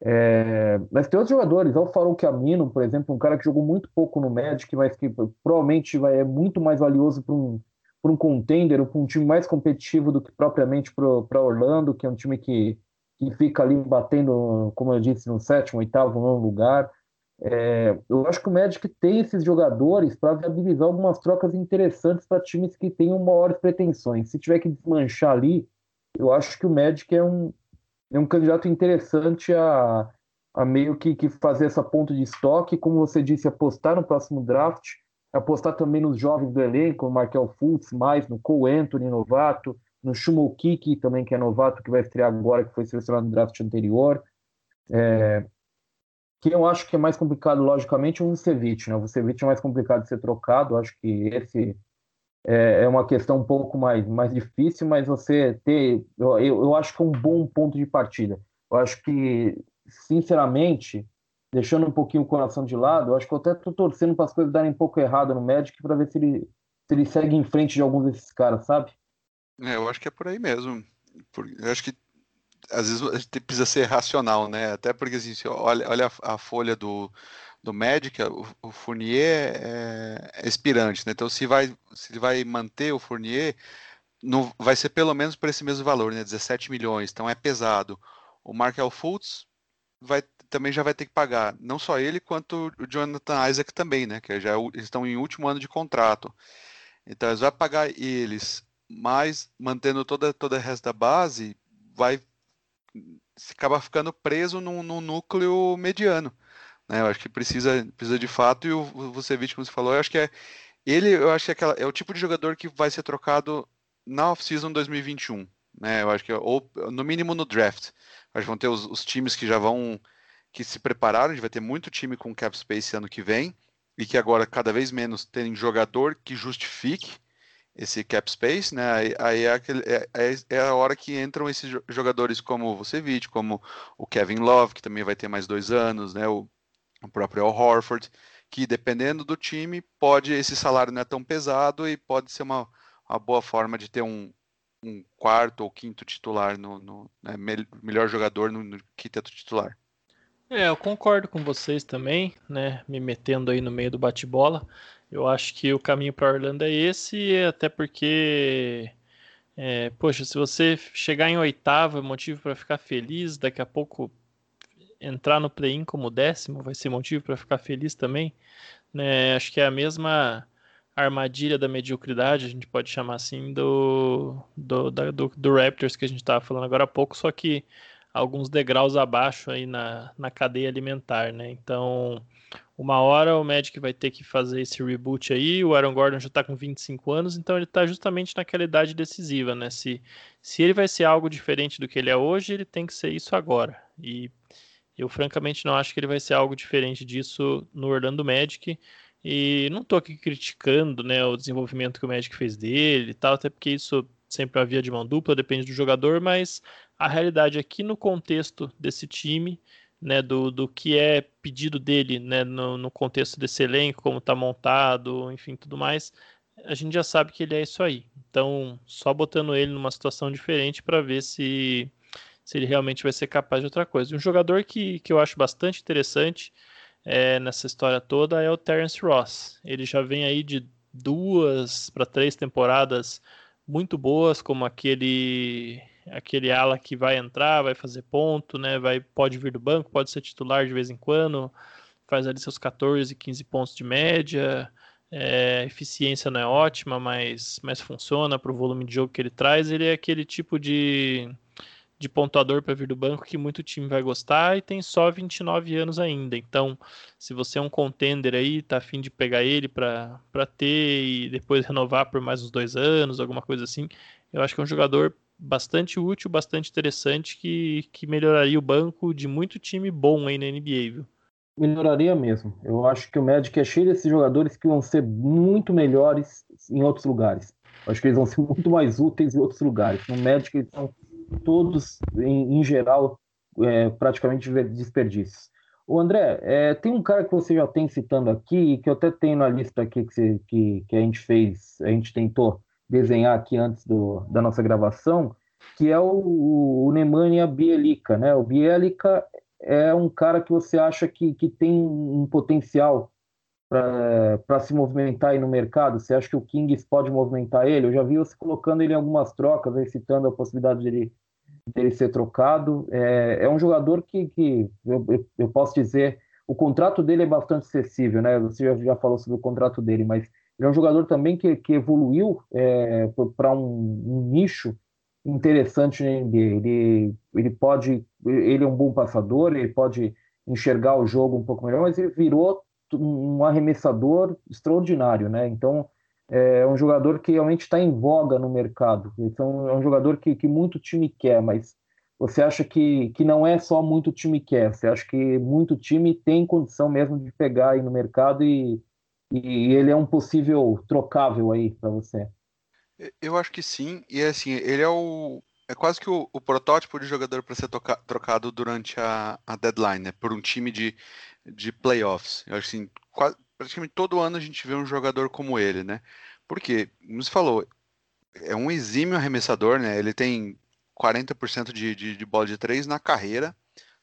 É, mas tem outros jogadores, o Farouk Amino, por exemplo, um cara que jogou muito pouco no Magic, mas que provavelmente vai, é muito mais valioso para um, um contender para um time mais competitivo do que propriamente para Orlando, que é um time que, que fica ali batendo, como eu disse, no sétimo, oitavo, nono lugar. É, eu acho que o Magic tem esses jogadores para viabilizar algumas trocas interessantes para times que tenham maiores pretensões. Se tiver que desmanchar ali, eu acho que o Magic é um, é um candidato interessante a, a meio que, que fazer essa ponta de estoque, como você disse, apostar no próximo draft, apostar também nos jovens do elenco, o Markel Fultz, mais no Cole Anthony, novato, no Shumo também que é novato, que vai estrear agora, que foi selecionado no draft anterior. É, que eu acho que é mais complicado, logicamente, o Vucevic, né? O Vucevic é mais complicado de ser trocado, acho que esse é, é uma questão um pouco mais, mais difícil, mas você ter. Eu, eu acho que é um bom ponto de partida. Eu acho que, sinceramente, deixando um pouquinho o coração de lado, eu acho que eu até estou torcendo para as coisas darem um pouco errado no Magic para ver se ele, se ele segue em frente de alguns desses caras, sabe? É, eu acho que é por aí mesmo. Eu acho que às vezes a gente precisa ser racional, né? Até porque assim, olha, olha a, a folha do, do Magic, o, o Fournier é, é expirante, né? Então se vai se vai manter o Fournier, não, vai ser pelo menos por esse mesmo valor, né? 17 milhões, então é pesado. O Markel Fultz vai também já vai ter que pagar, não só ele quanto o Jonathan Isaac também, né? Que já é estão em último ano de contrato. Então eles vão pagar eles, mas mantendo toda toda a resto da base, vai acaba ficando preso num, num núcleo mediano. Né? Eu acho que precisa, precisa de fato, e o Vucevic, como você falou, eu acho que é ele, eu acho que é, aquela, é o tipo de jogador que vai ser trocado na off-season 2021. Né? Eu acho que, ou no mínimo no draft. Acho que vão ter os, os times que já vão que se prepararam, a gente vai ter muito time com cap space ano que vem, e que agora cada vez menos tem jogador que justifique esse cap space, né? Aí, aí é, aquele, é, é, é, a hora que entram esses jogadores como o Vucevic, como o Kevin Love, que também vai ter mais dois anos, né? O, o próprio Al Horford, que dependendo do time, pode esse salário não é tão pesado e pode ser uma, uma boa forma de ter um, um quarto ou quinto titular no, no né, melhor jogador no, no quinteto titular. É, eu concordo com vocês também, né? Me metendo aí no meio do bate-bola. Eu acho que o caminho para Orlando é esse, até porque, é, poxa, se você chegar em oitavo é motivo para ficar feliz, daqui a pouco entrar no play-in como décimo vai ser motivo para ficar feliz também. Né? Acho que é a mesma armadilha da mediocridade, a gente pode chamar assim, do, do, da, do, do Raptors que a gente estava falando agora há pouco, só que alguns degraus abaixo aí na, na cadeia alimentar, né? Então, uma hora o Magic vai ter que fazer esse reboot aí, o Aaron Gordon já está com 25 anos, então ele está justamente naquela idade decisiva, né? Se, se ele vai ser algo diferente do que ele é hoje, ele tem que ser isso agora. E eu francamente não acho que ele vai ser algo diferente disso no Orlando Magic. E não estou aqui criticando né, o desenvolvimento que o Magic fez dele e tal, até porque isso sempre havia de mão dupla, depende do jogador, mas a realidade aqui no contexto desse time, né, do, do que é pedido dele né, no, no contexto desse elenco, como está montado, enfim, tudo mais, a gente já sabe que ele é isso aí. Então, só botando ele numa situação diferente para ver se, se ele realmente vai ser capaz de outra coisa. Um jogador que, que eu acho bastante interessante é, nessa história toda é o Terence Ross. Ele já vem aí de duas para três temporadas muito boas, como aquele aquele ala que vai entrar, vai fazer ponto, né? Vai pode vir do banco, pode ser titular de vez em quando, faz ali seus 14, 15 pontos de média. É, eficiência não é ótima, mas, mas funciona para o volume de jogo que ele traz. Ele é aquele tipo de de pontuador para vir do banco que muito time vai gostar e tem só 29 anos ainda. Então, se você é um contender aí, tá afim de pegar ele para ter e depois renovar por mais uns dois anos, alguma coisa assim, eu acho que é um jogador bastante útil, bastante interessante que, que melhoraria o banco de muito time bom aí na NBA, viu? Melhoraria mesmo. Eu acho que o Magic é cheio desses jogadores que vão ser muito melhores em outros lugares. Eu acho que eles vão ser muito mais úteis em outros lugares. No Magic eles são todos, em, em geral, é, praticamente desperdícios. O André, é, tem um cara que você já tem citando aqui, que eu até tenho na lista aqui que, você, que, que a gente fez, a gente tentou desenhar aqui antes do, da nossa gravação, que é o, o Nemanja Bielica, né? O Bielica é um cara que você acha que, que tem um potencial para se movimentar aí no mercado? Você acha que o Kings pode movimentar ele? Eu já vi você colocando ele em algumas trocas, aí, citando a possibilidade dele, dele ser trocado. É, é um jogador que, que eu, eu, posso dizer, o contrato dele é bastante acessível, né? Você já, já falou sobre o contrato dele, mas ele é um jogador também que, que evoluiu é, para um, um, nicho interessante na NBA. Ele, ele pode, ele é um bom passador, ele pode enxergar o jogo um pouco melhor, mas ele virou um arremessador extraordinário, né? Então é um jogador que realmente está em voga no mercado. Então é um jogador que, que muito time quer, mas você acha que, que não é só muito time quer? Você acha que muito time tem condição mesmo de pegar aí no mercado e, e ele é um possível trocável aí para você? Eu acho que sim, e assim, ele é o é quase que o, o protótipo de jogador para ser toca, trocado durante a, a deadline, né, por um time de, de playoffs. Eu acho assim, quase, praticamente todo ano a gente vê um jogador como ele, né? Porque, como você falou, é um exímio arremessador, né? Ele tem 40% de, de, de bola de três na carreira,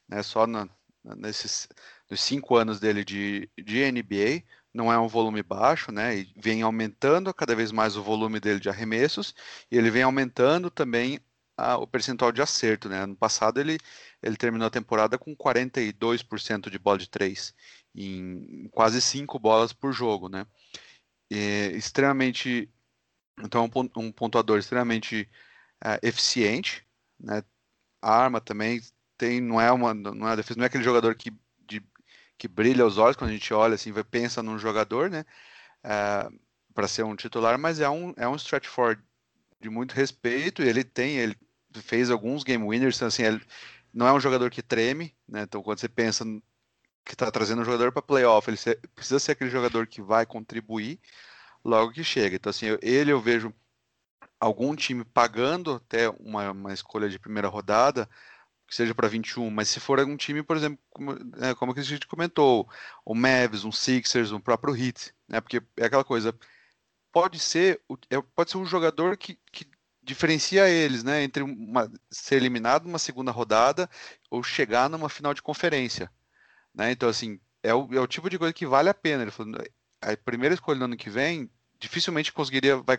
né? Só na, nesses nos cinco anos dele de, de NBA. Não é um volume baixo, né? E vem aumentando cada vez mais o volume dele de arremessos e ele vem aumentando também a, o percentual de acerto, né? No passado ele, ele terminou a temporada com 42% de bola de 3, em quase 5 bolas por jogo, né? E, extremamente, então um, um pontuador extremamente uh, eficiente, né? A arma também tem, não é uma, não é defesa, não é aquele jogador que, que brilha os olhos quando a gente olha assim, pensa num jogador, né? É, para ser um titular, mas é um, é um stretch for de muito respeito e ele tem, ele fez alguns game winners, assim, ele não é um jogador que treme, né? Então quando você pensa que está trazendo um jogador para playoff, ele precisa ser aquele jogador que vai contribuir logo que chega. Então assim, ele eu vejo algum time pagando até uma, uma escolha de primeira rodada, que seja para 21, mas se for algum time, por exemplo, como, é, como a gente comentou, o Mavs, um Sixers, um próprio Heat, né? Porque é aquela coisa, pode ser, é, pode ser um jogador que, que diferencia eles, né, entre uma, ser eliminado numa segunda rodada ou chegar numa final de conferência. Né? Então, assim, é o, é o tipo de coisa que vale a pena. Ele falou, a primeira escolha no ano que vem dificilmente conseguiria vai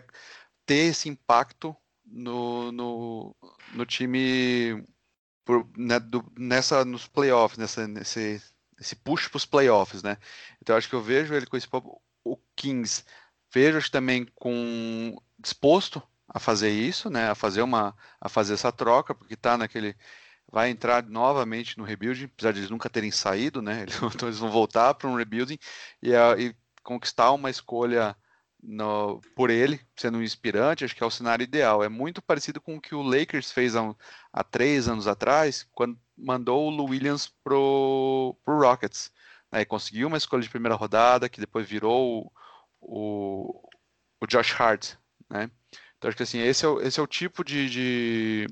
ter esse impacto no, no, no time por, né, do, nessa nos playoffs, nessa, nesse, esse push para os playoffs, né? Então acho que eu vejo ele com esse o Kings vejo também com disposto a fazer isso, né? A fazer uma a fazer essa troca porque está naquele vai entrar novamente no rebuilding, apesar de eles nunca terem saído, né? Então eles vão voltar para um rebuilding e, e conquistar uma escolha no, por ele, sendo um inspirante, acho que é o cenário ideal. É muito parecido com o que o Lakers fez há, há três anos atrás, quando mandou o Lou Williams pro, pro Rockets. Né, conseguiu uma escolha de primeira rodada, que depois virou o, o, o Josh Hart. Né? Então acho que assim, esse é o, esse é o tipo de, de,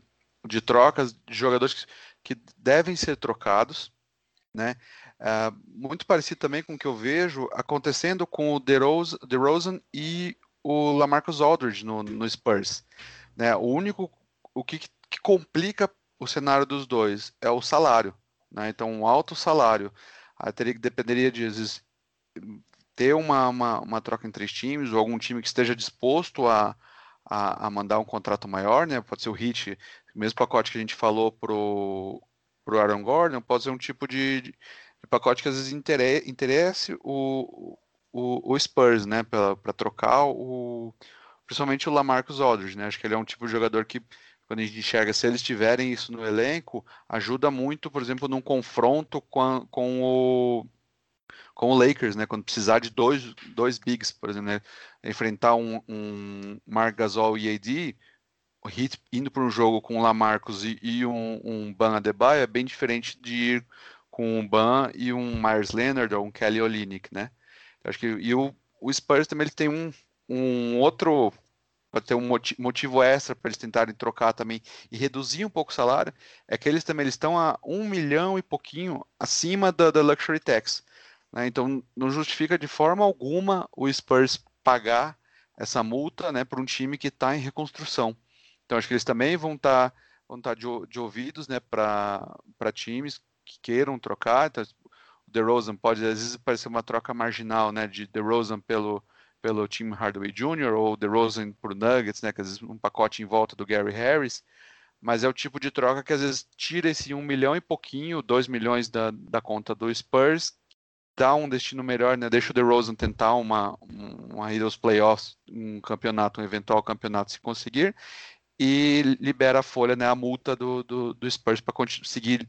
de trocas de jogadores que, que devem ser trocados. Né? Uh, muito parecido também com o que eu vejo acontecendo com o DeRozan, DeRozan e o Lamarcus Aldridge no, no Spurs. Né? O único o que, que, complica o cenário dos dois é o salário. Né? Então, um alto salário aí teria dependeria de vezes, ter uma, uma, uma, troca entre times ou algum time que esteja disposto a, a, a, mandar um contrato maior, né? Pode ser o Hit, o mesmo pacote que a gente falou pro pro Aaron Gordon, pode ser um tipo de, pacote que às vezes interesse o, o, o Spurs, né, para trocar o principalmente o Lamarcus Aldridge, né? Acho que ele é um tipo de jogador que quando a gente enxerga, se eles tiverem isso no elenco, ajuda muito, por exemplo, num confronto com, a, com o com o Lakers, né? Quando precisar de dois, dois bigs, por exemplo, né? enfrentar um, um Marc Gasol e AD, o Heat indo para um jogo com o Lamarcus e, e um, um Ban Adebayo é bem diferente de ir com um Ban e um Myers Leonard ou um Kelly Olynyk, né? acho que e o, o Spurs também ele tem um, um outro pode ter um motivo extra para eles tentarem trocar também e reduzir um pouco o salário, é que eles também eles estão a um milhão e pouquinho acima da, da luxury tax. Né? Então não justifica de forma alguma o Spurs pagar essa multa né, para um time que está em reconstrução. Então acho que eles também vão estar tá, vão tá de, de ouvidos né, para times que queiram trocar. Então, o DeRozan pode, às vezes, parecer uma troca marginal, né? De DeRozan pelo, pelo Tim Hardaway Jr. ou DeRozan por Nuggets, né? Que às vezes um pacote em volta do Gary Harris. Mas é o tipo de troca que às vezes tira esse um milhão e pouquinho, dois milhões da, da conta do Spurs, dá um destino melhor, né? Deixa o DeRozan tentar uma, uma ida aos playoffs, um campeonato, um eventual campeonato se conseguir, e libera a folha, né? A multa do, do, do Spurs para conseguir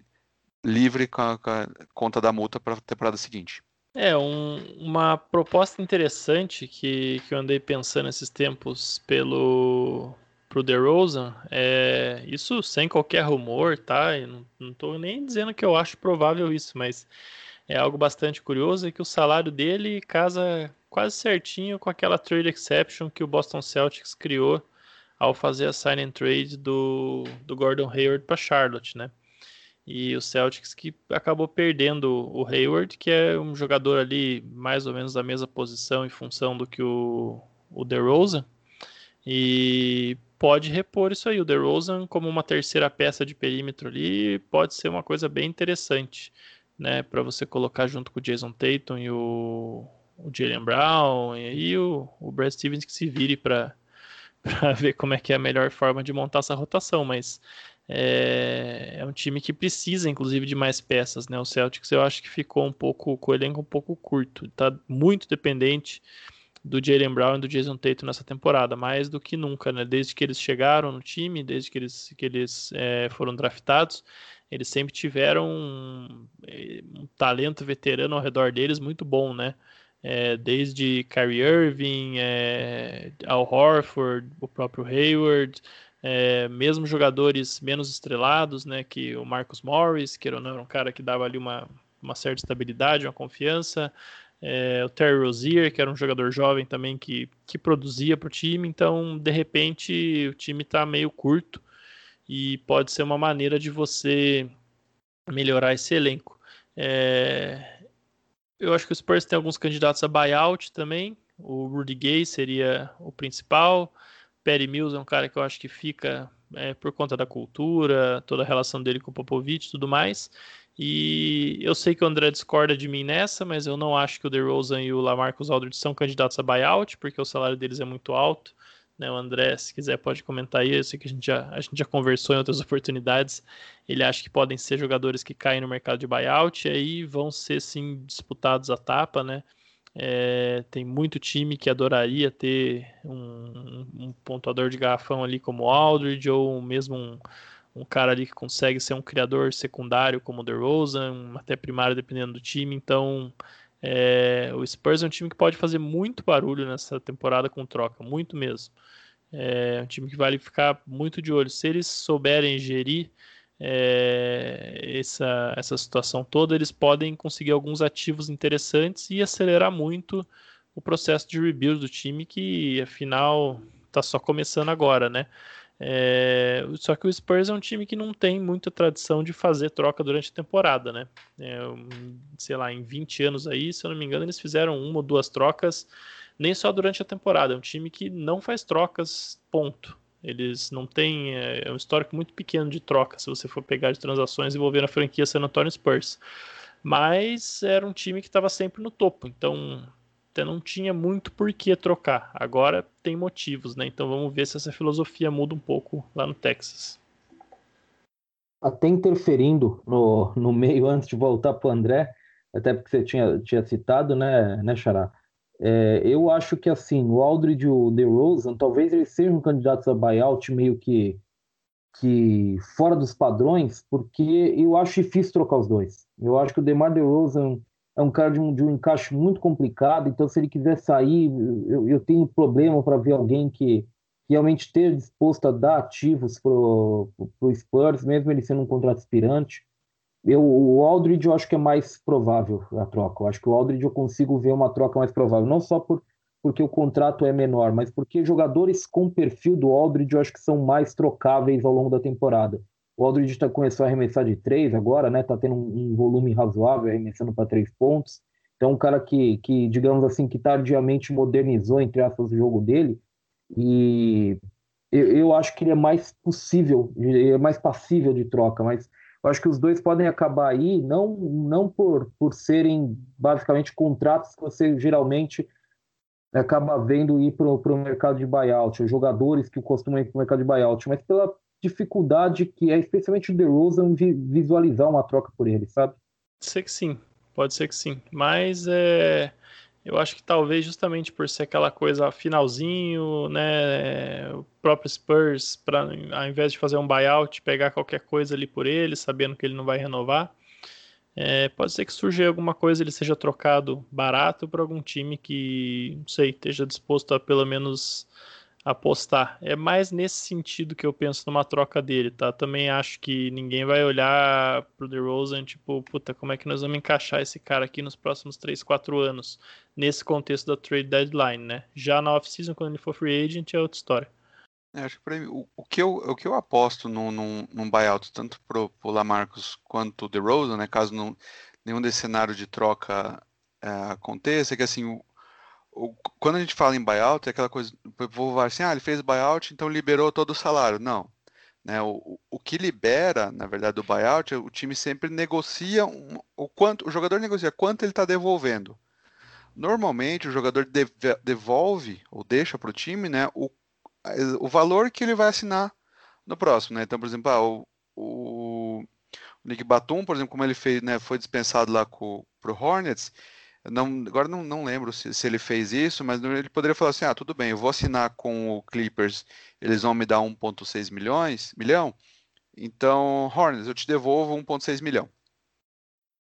livre com a, com a conta da multa para a temporada seguinte. É, um, uma proposta interessante que, que eu andei pensando esses tempos pelo pro DeRozan, é, isso sem qualquer rumor, tá? Eu não, não tô nem dizendo que eu acho provável isso, mas é algo bastante curioso, é que o salário dele casa quase certinho com aquela trade exception que o Boston Celtics criou ao fazer a sign and trade do, do Gordon Hayward para Charlotte, né? E o Celtics que acabou perdendo o Hayward, que é um jogador ali mais ou menos da mesma posição e função do que o, o DeRozan, e pode repor isso aí. O DeRozan como uma terceira peça de perímetro ali pode ser uma coisa bem interessante, né, para você colocar junto com o Jason Tatum e o, o Jalen Brown e o, o Brad Stevens que se vire para para ver como é que é a melhor forma de montar essa rotação, mas é, é, um time que precisa, inclusive, de mais peças, né? O Celtics eu acho que ficou um pouco com o elenco um pouco curto, está muito dependente do Jalen Brown e do Jason Tatum nessa temporada, mais do que nunca, né? Desde que eles chegaram no time, desde que eles, que eles é, foram draftados, eles sempre tiveram um, um, talento veterano ao redor deles muito bom, né? É, desde Kyrie Irving, é, Al Horford, o próprio Hayward, é, mesmo jogadores menos estrelados, né, que o Marcus Morris, que era um cara que dava ali uma, uma certa estabilidade, uma confiança, é, o Terry Rozier, que era um jogador jovem também que, que produzia para o time, então de repente o time está meio curto e pode ser uma maneira de você melhorar esse elenco. É, eu acho que o Spurs tem alguns candidatos a buyout também, o Rudy Gay seria o principal, Perry Mills é um cara que eu acho que fica é, por conta da cultura, toda a relação dele com o Popovich e tudo mais. E eu sei que o André discorda de mim nessa, mas eu não acho que o DeRozan e o Lamarcus Aldridge são candidatos a buyout, porque o salário deles é muito alto. Né? O André, se quiser, pode comentar aí. Eu sei que a gente, já, a gente já conversou em outras oportunidades. Ele acha que podem ser jogadores que caem no mercado de buyout e aí vão ser, sim, disputados a tapa, né? É, tem muito time que adoraria ter um, um, pontuador de garrafão ali como Aldridge ou mesmo um, um cara ali que consegue ser um criador secundário como o DeRozan, até primário dependendo do time. Então, é, o Spurs é um time que pode fazer muito barulho nessa temporada com troca, muito mesmo. É um time que vale ficar muito de olho. Se eles souberem gerir é, essa, essa situação toda, eles podem conseguir alguns ativos interessantes e acelerar muito o processo de rebuild do time, que afinal está só começando agora, né? É, só que o Spurs é um time que não tem muita tradição de fazer troca durante a temporada, né? É, sei lá, em 20 anos aí, se eu não me engano, eles fizeram uma ou duas trocas, nem só durante a temporada. É um time que não faz trocas, ponto. Eles não têm. É, é um histórico muito pequeno de troca, se você for pegar de transações envolvendo a franquia San Antonio Spurs. Mas era um time que estava sempre no topo, então não tinha muito por que trocar. Agora tem motivos, né? Então vamos ver se essa filosofia muda um pouco lá no Texas. Até interferindo no, no meio antes de voltar para o André, até porque você tinha, tinha citado, né, né Xará? É, eu acho que assim, o Aldridge e o DeRozan, talvez eles sejam candidatos a buyout meio que, que fora dos padrões, porque eu acho difícil trocar os dois. Eu acho que o DeMar DeRozan é um cara de um, de um encaixe muito complicado, então se ele quiser sair, eu, eu tenho problema para ver alguém que, realmente esteja disposto a dar ativos para o Spurs, mesmo ele sendo um contrato aspirante. Eu, o Aldridge eu acho que é mais provável a troca. Eu acho que o Aldridge eu consigo ver uma troca mais provável, não só por, porque o contrato é menor, mas porque jogadores com perfil do Aldridge eu acho que são mais trocáveis ao longo da temporada. O Aldridge tá, começou a arremessar de três agora, né? Tá tendo um, um volume razoável, arremessando para três pontos. Então, um cara que, que, digamos assim, que tardiamente modernizou, entre aspas, o jogo dele. E eu, eu acho que ele é mais possível, é mais passível de troca, mas eu acho que os dois podem acabar aí, não, não por, por serem basicamente contratos que você geralmente acaba vendo ir para o mercado de buyout, ou jogadores que costumam ir para o mercado de buyout, mas pela dificuldade que é, especialmente o DeRozan, visualizar uma troca por ele, sabe? Pode ser que sim, pode ser que sim. Mas é, eu acho que talvez justamente por ser aquela coisa finalzinho, né? O próprio Spurs, pra, ao invés de fazer um buyout, pegar qualquer coisa ali por ele, sabendo que ele não vai renovar. É, pode ser que surja alguma coisa, ele seja trocado barato para algum time que, não sei, esteja disposto a pelo menos apostar. É mais nesse sentido que eu penso numa troca dele, tá? Também acho que ninguém vai olhar pro DeRozan, tipo, puta, como é que nós vamos encaixar esse cara aqui nos próximos 3, 4 anos, nesse contexto da trade deadline, né? Já na off-season, quando ele for free agent, é outra história. É, acho que mim, o, o, que eu, o que eu aposto num, num, num buyout, tanto pro, pro Lamarcus quanto o DeRozan, né, caso não, nenhum desse cenário de troca é, aconteça, é que assim, o, quando a gente fala em buyout, é aquela coisa, o povo vai assim, ah, ele fez buyout, então liberou todo o salário. Não. Né, o, o que libera, na verdade, o buyout, o time sempre negocia um, o quanto, o jogador negocia quanto ele está devolvendo. Normalmente, o jogador devolve ou deixa para o time né, o, o valor que ele vai assinar no próximo. Né? Então, por exemplo, ah, o, o, Nick Batum, por exemplo, como ele fez, né, foi dispensado lá para o Hornets, não, agora não, não lembro se, se, ele fez isso, mas ele poderia falar assim: ah, tudo bem, eu vou assinar com o Clippers, eles vão me dar 1,6 milhões, milhão, então, Hornets, eu te devolvo 1,6 milhão.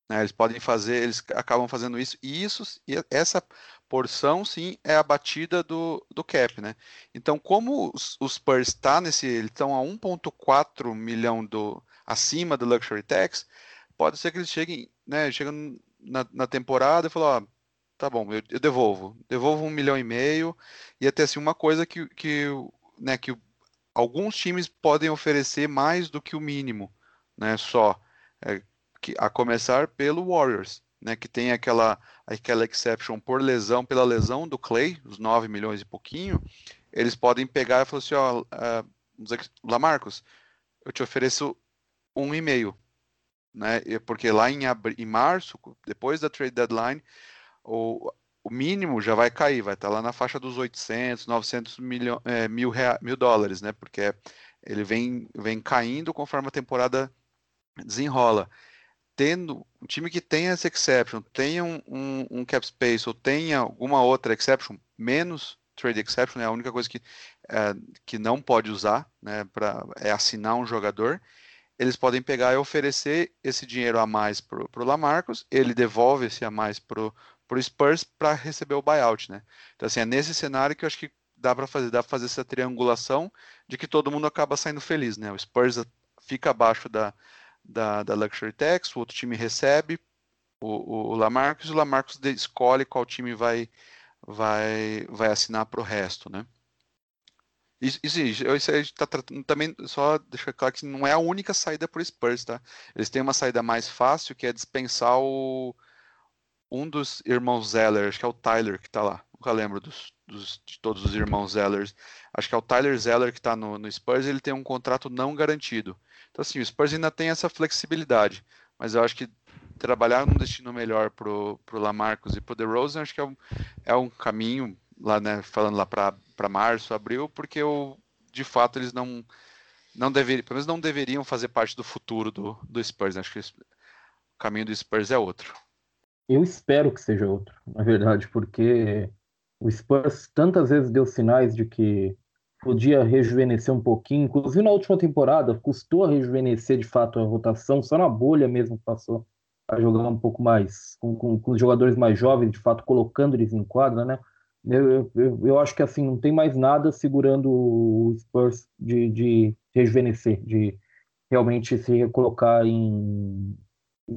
Né, eles podem fazer, eles acabam fazendo isso, e isso, e essa porção, sim, é a batida do, do cap, né? Então, como os, Spurs tá nesse, eles estão a 1,4 milhão do, acima do Luxury Tax, pode ser que eles cheguem, né, chegam na, na temporada e falou, ó, tá bom, eu, eu, devolvo, devolvo um milhão e meio, e até assim, uma coisa que, que, né, que alguns times podem oferecer mais do que o mínimo, né, só, é, que, a começar pelo Warriors, né, que tem aquela, aquela exception por lesão, pela lesão do Clay, os 9 milhões e pouquinho, eles podem pegar e falar assim, ó, uh, Lamarcos, eu te ofereço um e meio, né? Porque lá em, em março, depois da trade deadline, o, o mínimo já vai cair, vai estar lá na faixa dos 800, 900 milho, é, mil, rea, mil dólares, né? Porque ele vem, vem caindo conforme a temporada desenrola. Tendo um time que tenha essa exception, tenha um, um, um cap space ou tenha alguma outra exception, menos trade exception, é a única coisa que, é, que não pode usar, né, pra, é assinar um jogador. Eles podem pegar e oferecer esse dinheiro a mais para o Lamarcus, ele devolve esse a mais para o Spurs para receber o buyout, né? Então, assim, é nesse cenário que eu acho que dá para fazer, dá para fazer essa triangulação de que todo mundo acaba saindo feliz, né? O Spurs fica abaixo da, da, da Luxury Tax, o outro time recebe o, o, o Lamarcus, e o Lamarcus escolhe qual time vai, vai, vai assinar para o resto, né? Isso, isso, isso aí está tratando também, só deixar claro que não é a única saída para o Spurs, tá? Eles têm uma saída mais fácil, que é dispensar o, um dos irmãos Zeller, acho que é o Tyler que está lá, nunca lembro dos, dos, de todos os irmãos Zellers, acho que é o Tyler Zeller que está no, no Spurs, ele tem um contrato não garantido. Então, assim, o Spurs ainda tem essa flexibilidade, mas eu acho que trabalhar num destino melhor pro, pro Lamarcus e pro DeRozan, acho que é um, é um caminho lá, né, falando lá para março, abril, porque eu, de fato eles não não deveriam, pelo menos não deveriam fazer parte do futuro do, do Spurs. Né? Acho que o caminho do Spurs é outro. Eu espero que seja outro, na verdade, porque o Spurs tantas vezes deu sinais de que podia rejuvenescer um pouquinho, inclusive na última temporada custou a rejuvenescer de fato a rotação, só na bolha mesmo passou a jogar um pouco mais com, com, com os jogadores mais jovens, de fato colocando eles em quadra, né? Eu, eu, eu, acho que assim não tem mais nada segurando o Spurs de, de rejuvenescer, de realmente se colocar em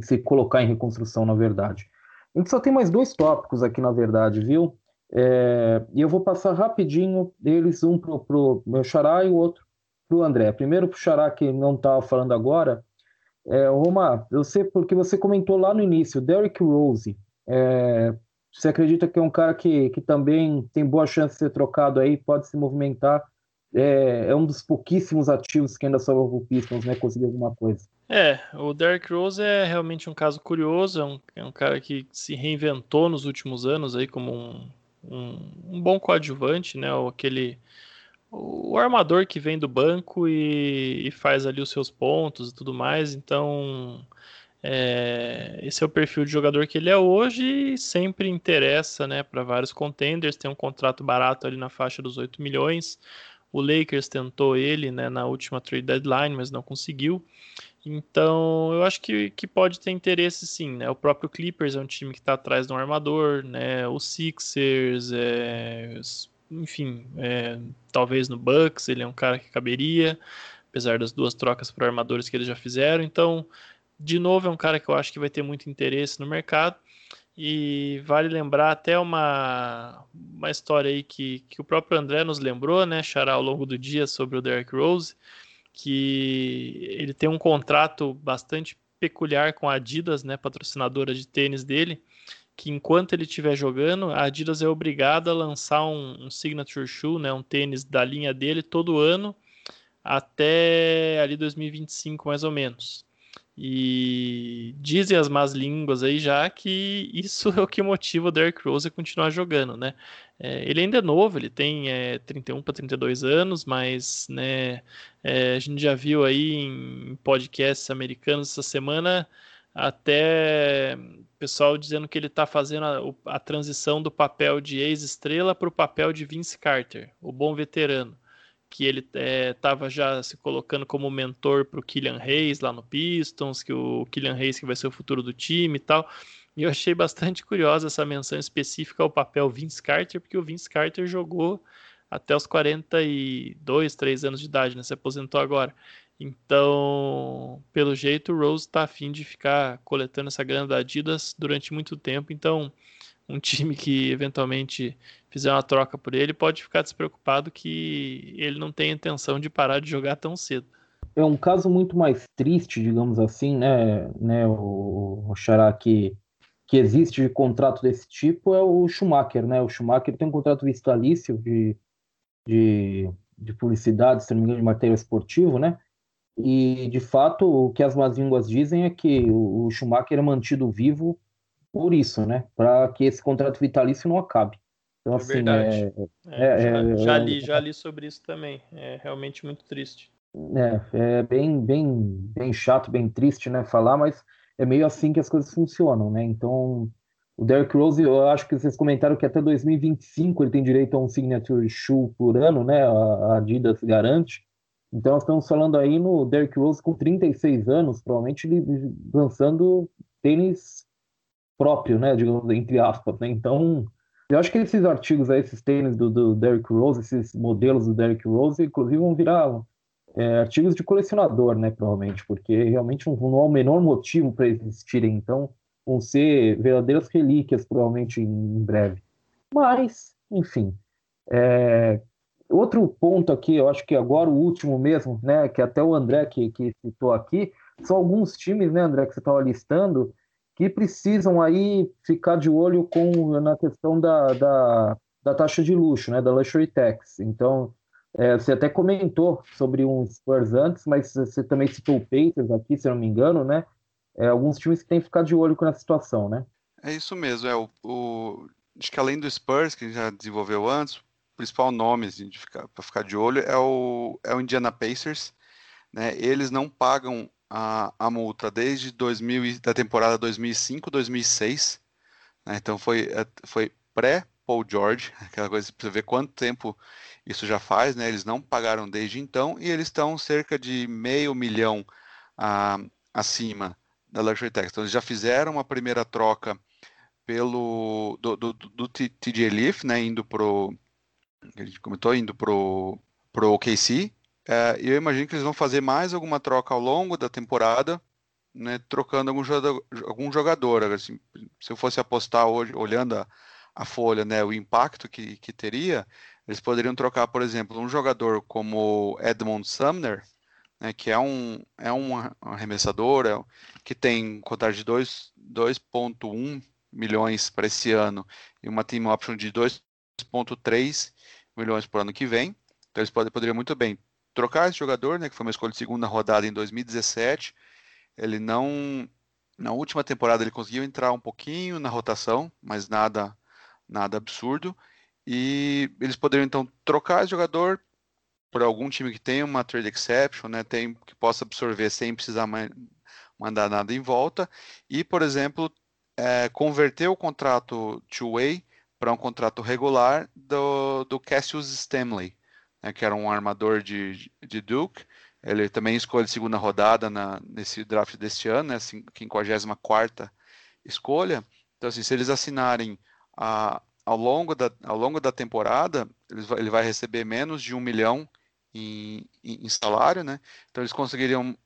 se colocar em reconstrução, na verdade. A gente só tem mais dois tópicos aqui, na verdade, viu? É, e eu vou passar rapidinho deles, um para o meu xará e o outro para o André. Primeiro para o xará, que não estava falando agora. É, Roma, eu sei porque você comentou lá no início, Derrick Rose. É, você acredita que é um cara que, que também tem boa chance de ser trocado aí, pode se movimentar? É, é um dos pouquíssimos ativos que ainda sobram o Pistons, né? Conseguir alguma coisa. É, o Derrick Rose é realmente um caso curioso, é um, é um cara que se reinventou nos últimos anos aí como um, um, um bom coadjuvante, né? Ou aquele o armador que vem do banco e, e, faz ali os seus pontos e tudo mais. Então, é, esse é o perfil de jogador que ele é hoje e sempre interessa né, para vários contenders. Tem um contrato barato ali na faixa dos 8 milhões. O Lakers tentou ele né, na última trade deadline, mas não conseguiu. Então, eu acho que, que pode ter interesse sim, né? O próprio Clippers é um time que está atrás de um armador, né? O Sixers, é, enfim, é, talvez no Bucks ele é um cara que caberia, apesar das duas trocas para armadores que eles já fizeram. Então, de novo, é um cara que eu acho que vai ter muito interesse no mercado. E vale lembrar até uma, uma história aí que, que o próprio André nos lembrou, né, Xará, ao longo do dia sobre o Derrick Rose que ele tem um contrato bastante peculiar com a Adidas, né, patrocinadora de tênis dele, que enquanto ele estiver jogando, a Adidas é obrigada a lançar um, um, signature shoe, né, um tênis da linha dele todo ano até ali 2025 mais ou menos. E dizem as más línguas aí já que isso é o que motiva o Derrick Rose a continuar jogando, né? É, ele ainda é novo, ele tem é, 31 para 32 anos, mas né, é, a gente já viu aí em podcasts americanos essa semana até pessoal dizendo que ele está fazendo a, a transição do papel de ex-estrela para o papel de Vince Carter, o bom veterano que ele estava é, já se colocando como mentor para o Killian Hayes lá no Pistons, que o Killian Hayes que vai ser o futuro do time e tal. E eu achei bastante curiosa essa menção específica ao papel Vince Carter, porque o Vince Carter jogou até os 42, 3 anos de idade, né? Se aposentou agora. Então, pelo jeito, o Rose está afim de ficar coletando essa grana da Adidas durante muito tempo. Então, um time que eventualmente fizer uma troca por ele pode ficar despreocupado que ele não tem intenção de parar de jogar tão cedo. É um caso muito mais triste, digamos assim, né, né o, o Xará, que, que existe de contrato desse tipo é o Schumacher, né? O Schumacher tem um contrato vitalício de, de, de publicidade, se não me engano, de material esportivo, né? E, de fato, o que as más línguas dizem é que o Schumacher é mantido vivo por isso, né? Para que esse contrato vitalício não acabe. Então, é assim, verdade. É, é, é, já, já, li, já li sobre isso também. É realmente muito triste. É, é bem, bem, bem chato, bem triste, né? Falar, mas é meio assim que as coisas funcionam, né? Então, o Derrick Rose, eu acho que vocês comentaram que até 2025 ele tem direito a um signature shoe por ano, né? A Adidas garante. Então, nós estamos falando aí no Derrick Rose com 36 anos, provavelmente ele lançando tênis próprio, né? Digamos, entre aspas, né? Então, eu acho que esses artigos aí, esses tênis do, do Derrick Rose, esses modelos do Derrick Rose, inclusive vão virar é, artigos de colecionador, né? Provavelmente, porque realmente não, não há o menor motivo para existirem. Então, vão ser verdadeiras relíquias, provavelmente, em breve. Mas, enfim. É... Outro ponto aqui, eu acho que agora o último mesmo, né, que até o André que, que citou aqui, são alguns times, né, André, que você estava listando, que precisam aí ficar de olho com na questão da, da, da taxa de luxo, né, da luxury tax. Então, é, você até comentou sobre um Spurs antes, mas você também citou o Pacers aqui, se não me engano, né? é, alguns times que têm que ficar de olho com essa situação, né? É isso mesmo. É o, o, acho que além do Spurs, que já desenvolveu antes, o principal nome assim, para ficar de olho é o, é o Indiana Pacers. Né? Eles não pagam a, a multa desde 2000, da temporada 2005-2006. Né? Então foi, é, foi pré-Paul George, aquela coisa para ver quanto tempo isso já faz. Né? Eles não pagaram desde então e eles estão cerca de meio milhão ah, acima da Luxury Tax. Então, eles já fizeram uma primeira troca pelo do, do, do TJ Leaf, né, indo pro que a gente comentou, indo pro pro OKC. É, eu imagino que eles vão fazer mais alguma troca ao longo da temporada, né, trocando algum jogador, algum jogador. Assim, se eu fosse apostar hoje, olhando a, a folha, né, o impacto que, que teria, eles poderiam trocar, por exemplo, um jogador como Edmond Sumner, né, que é um, é um arremessador é, que tem contagem de 2,1 milhões para esse ano e uma team option de 2,3 milhões para o ano que vem. Então eles poderiam muito bem trocar esse jogador, né, que foi uma escolha de segunda rodada em 2017. Ele não. Na última temporada ele conseguiu entrar um pouquinho na rotação, mas nada, nada absurdo. E eles poderiam então trocar esse jogador, por algum time que tenha uma trade exception, né, tem, que possa absorver sem precisar mandar nada em volta, e, por exemplo, é, converter o contrato two-way para um contrato regular do, do Cassius Stanley, né, que era um armador de, de Duke, ele também escolhe segunda rodada na, nesse draft deste ano, né, 54 escolha, então assim, se eles assinarem a, ao longo da, ao longo da temporada, ele vai receber menos de um milhão em, em, salário, né? Então eles conseguiriam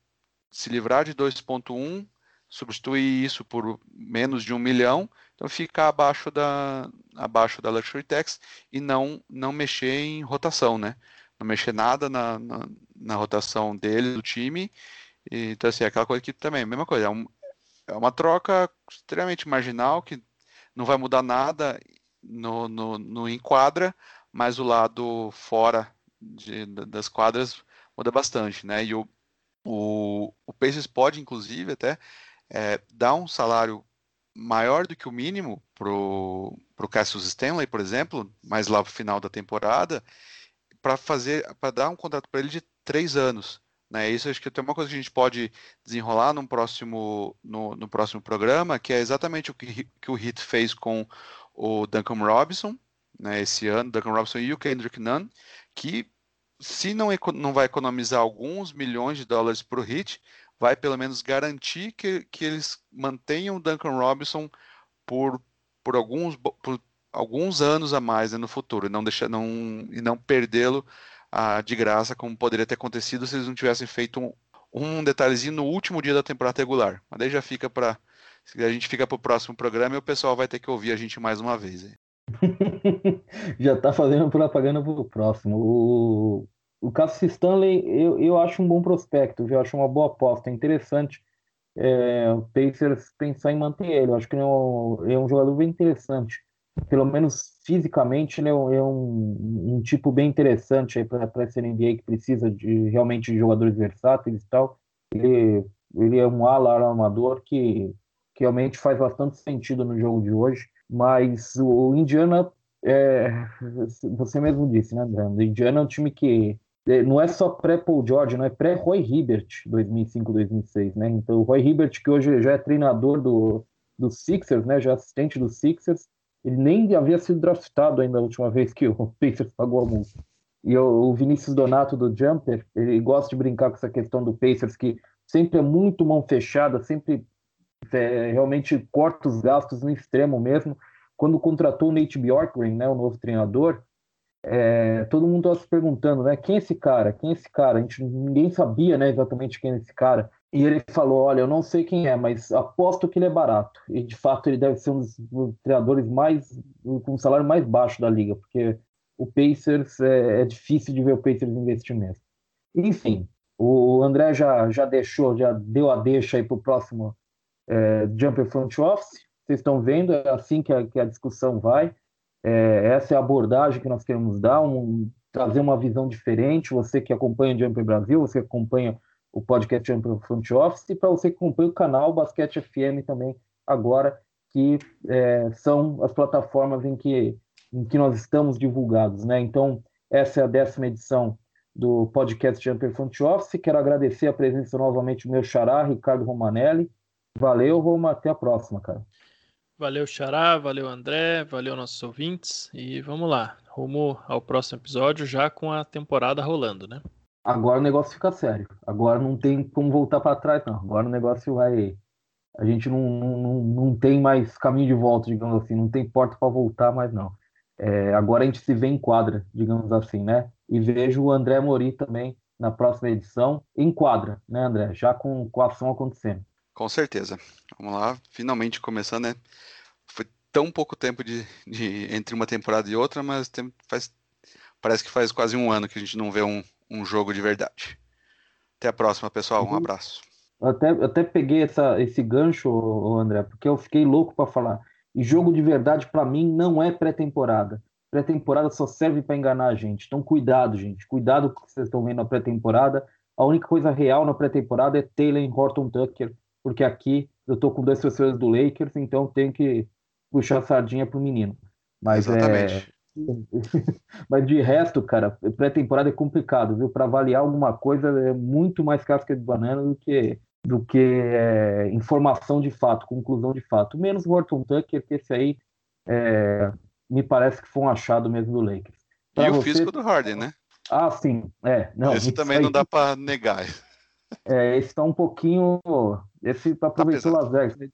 se livrar de 2,1, substituir isso por menos de um milhão, então ficar abaixo da, abaixo da luxury tax e não, não mexer em rotação, né? Não mexer nada na, na, na rotação dele, do time. E, então, assim, é aquela coisa que também, mesma coisa, é, um, é uma troca extremamente marginal que não vai mudar nada no, no, no enquadra, mas o lado fora de, das quadras muda bastante, né? E o, o, o Pacers pode, inclusive, até é, dar um salário maior do que o mínimo pro pro Cassius Stanley, por exemplo, mais lá pro final da temporada, para fazer, para dar um contrato para ele de três anos. Né? Isso acho que tem uma coisa que a gente pode desenrolar no próximo, no, no próximo programa, que é exatamente o que, que o Heat fez com o Duncan Robinson, né, esse ano, Duncan Robinson e o Kendrick Nunn, que se não, não vai economizar alguns milhões de dólares para o Hit, vai pelo menos garantir que, que eles mantenham o Duncan Robinson por, por, alguns, por alguns anos a mais né, no futuro, e não, deixar, não, e não perdê-lo ah, de graça, como poderia ter acontecido se eles não tivessem feito um, um detalhezinho no último dia da temporada regular. Mas daí já fica para. A gente fica para o próximo programa e o pessoal vai ter que ouvir a gente mais uma vez. Já tá fazendo propaganda pro próximo. O, o Cassius Stanley, eu, eu acho um bom prospecto, eu acho uma boa aposta, é interessante é, o Pacers pensar em manter ele. Eu acho que ele é, um, ele é um jogador bem interessante. pelo menos fisicamente, ele é um, é um, um tipo bem interessante para essa NBA que precisa de realmente de jogadores versáteis e tal. Ele, ele é um ala armador que, que realmente faz bastante sentido no jogo de hoje. Mas o Indiana, é, você mesmo disse, né, André? O Indiana é um time que não é só pré-Paul George, não é pré-Roy Hibbert, 2005-2006, né? Então, o Roy Hibbert, que hoje já é treinador do, do Sixers, né? Já é assistente do Sixers, ele nem havia sido draftado ainda a última vez que o Pacers pagou a multa. E o Vinícius Donato do Jumper, ele gosta de brincar com essa questão do Pacers, que sempre é muito mão fechada, sempre é, realmente corta os gastos no extremo mesmo. Quando contratou o Nate Bjorkgren, né, o novo treinador, é, todo mundo estava se perguntando, né, quem é esse cara? Quem é esse cara? A gente ninguém sabia, né, exatamente quem é esse cara. E ele falou: Olha, eu não sei quem é, mas aposto que ele é barato. E de fato ele deve ser um dos treinadores mais com o salário mais baixo da liga, porque o Pacers é, é difícil de ver o Pacers investir mesmo. Enfim, o André já, já deixou, já deu a deixa aí para o próximo é, Jumper Front Office. Vocês estão vendo, é assim que a, que a discussão vai. É, essa é a abordagem que nós queremos dar, um, trazer uma visão diferente. Você que acompanha o Jumper Brasil, você que acompanha o podcast Champion Front Office, e para você que acompanha o canal Basquete FM também agora, que é, são as plataformas em que, em que nós estamos divulgados. Né? Então, essa é a décima edição do podcast Jumper Front Office. Quero agradecer a presença novamente do meu xará, Ricardo Romanelli. Valeu, Roma. Até a próxima, cara. Valeu, Xará. Valeu, André. Valeu, nossos ouvintes. E vamos lá. Rumo ao próximo episódio, já com a temporada rolando, né? Agora o negócio fica sério. Agora não tem como voltar para trás, não. Agora o negócio vai. A gente não, não, não tem mais caminho de volta, digamos assim. Não tem porta para voltar mais, não. É, agora a gente se vê em quadra, digamos assim, né? E vejo o André Mori também na próxima edição em quadra, né, André? Já com, com a ação acontecendo. Com certeza. Vamos lá, finalmente começando, né? Foi tão pouco tempo de, de entre uma temporada e outra, mas tem, faz, parece que faz quase um ano que a gente não vê um, um jogo de verdade. Até a próxima, pessoal. Um uhum. abraço. Eu até, eu até peguei essa, esse gancho, André, porque eu fiquei louco para falar. E jogo de verdade, para mim, não é pré-temporada. Pré-temporada só serve para enganar a gente. Então, cuidado, gente. Cuidado com o que vocês estão vendo na pré-temporada. A única coisa real na pré-temporada é Taylor e Horton Tucker, porque aqui eu tô com dois professores do Lakers, então tenho que puxar a sardinha pro menino. Mas é, Exatamente. é Mas de resto, cara, pré-temporada é complicado, viu? Para avaliar alguma coisa é muito mais casca de banana do que do que é, informação de fato, conclusão de fato. Menos o Horton Tucker, que esse aí é, me parece que foi um achado mesmo do Lakers. Pra e você... o físico do Harden, né? Ah, sim. É, não, esse também aí... não dá para negar. É, esse está um pouquinho. Esse tá aproveitou tá Las Vegas. Né?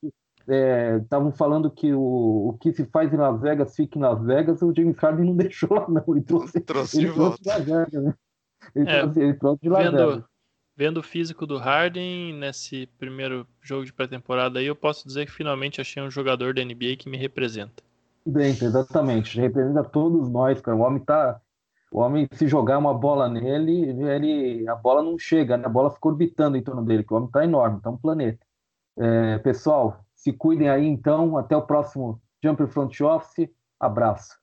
estavam é, falando que o, o que se faz em Las Vegas fica em Las Vegas, o James Harden não deixou lá, não. Ele trouxe, trouxe ele de trouxe volta. Las Vegas, né? Ele, é, trouxe, ele trouxe de Las vendo, Vegas. Vendo o físico do Harden nesse primeiro jogo de pré-temporada aí, eu posso dizer que finalmente achei um jogador da NBA que me representa. Bem, exatamente. Representa todos nós, cara. O homem tá. O homem, se jogar uma bola nele, ele, a bola não chega, né? A bola fica orbitando em torno dele, que o homem tá enorme, tá um planeta. É, pessoal, se cuidem aí então. Até o próximo Jumper Front Office. Abraço.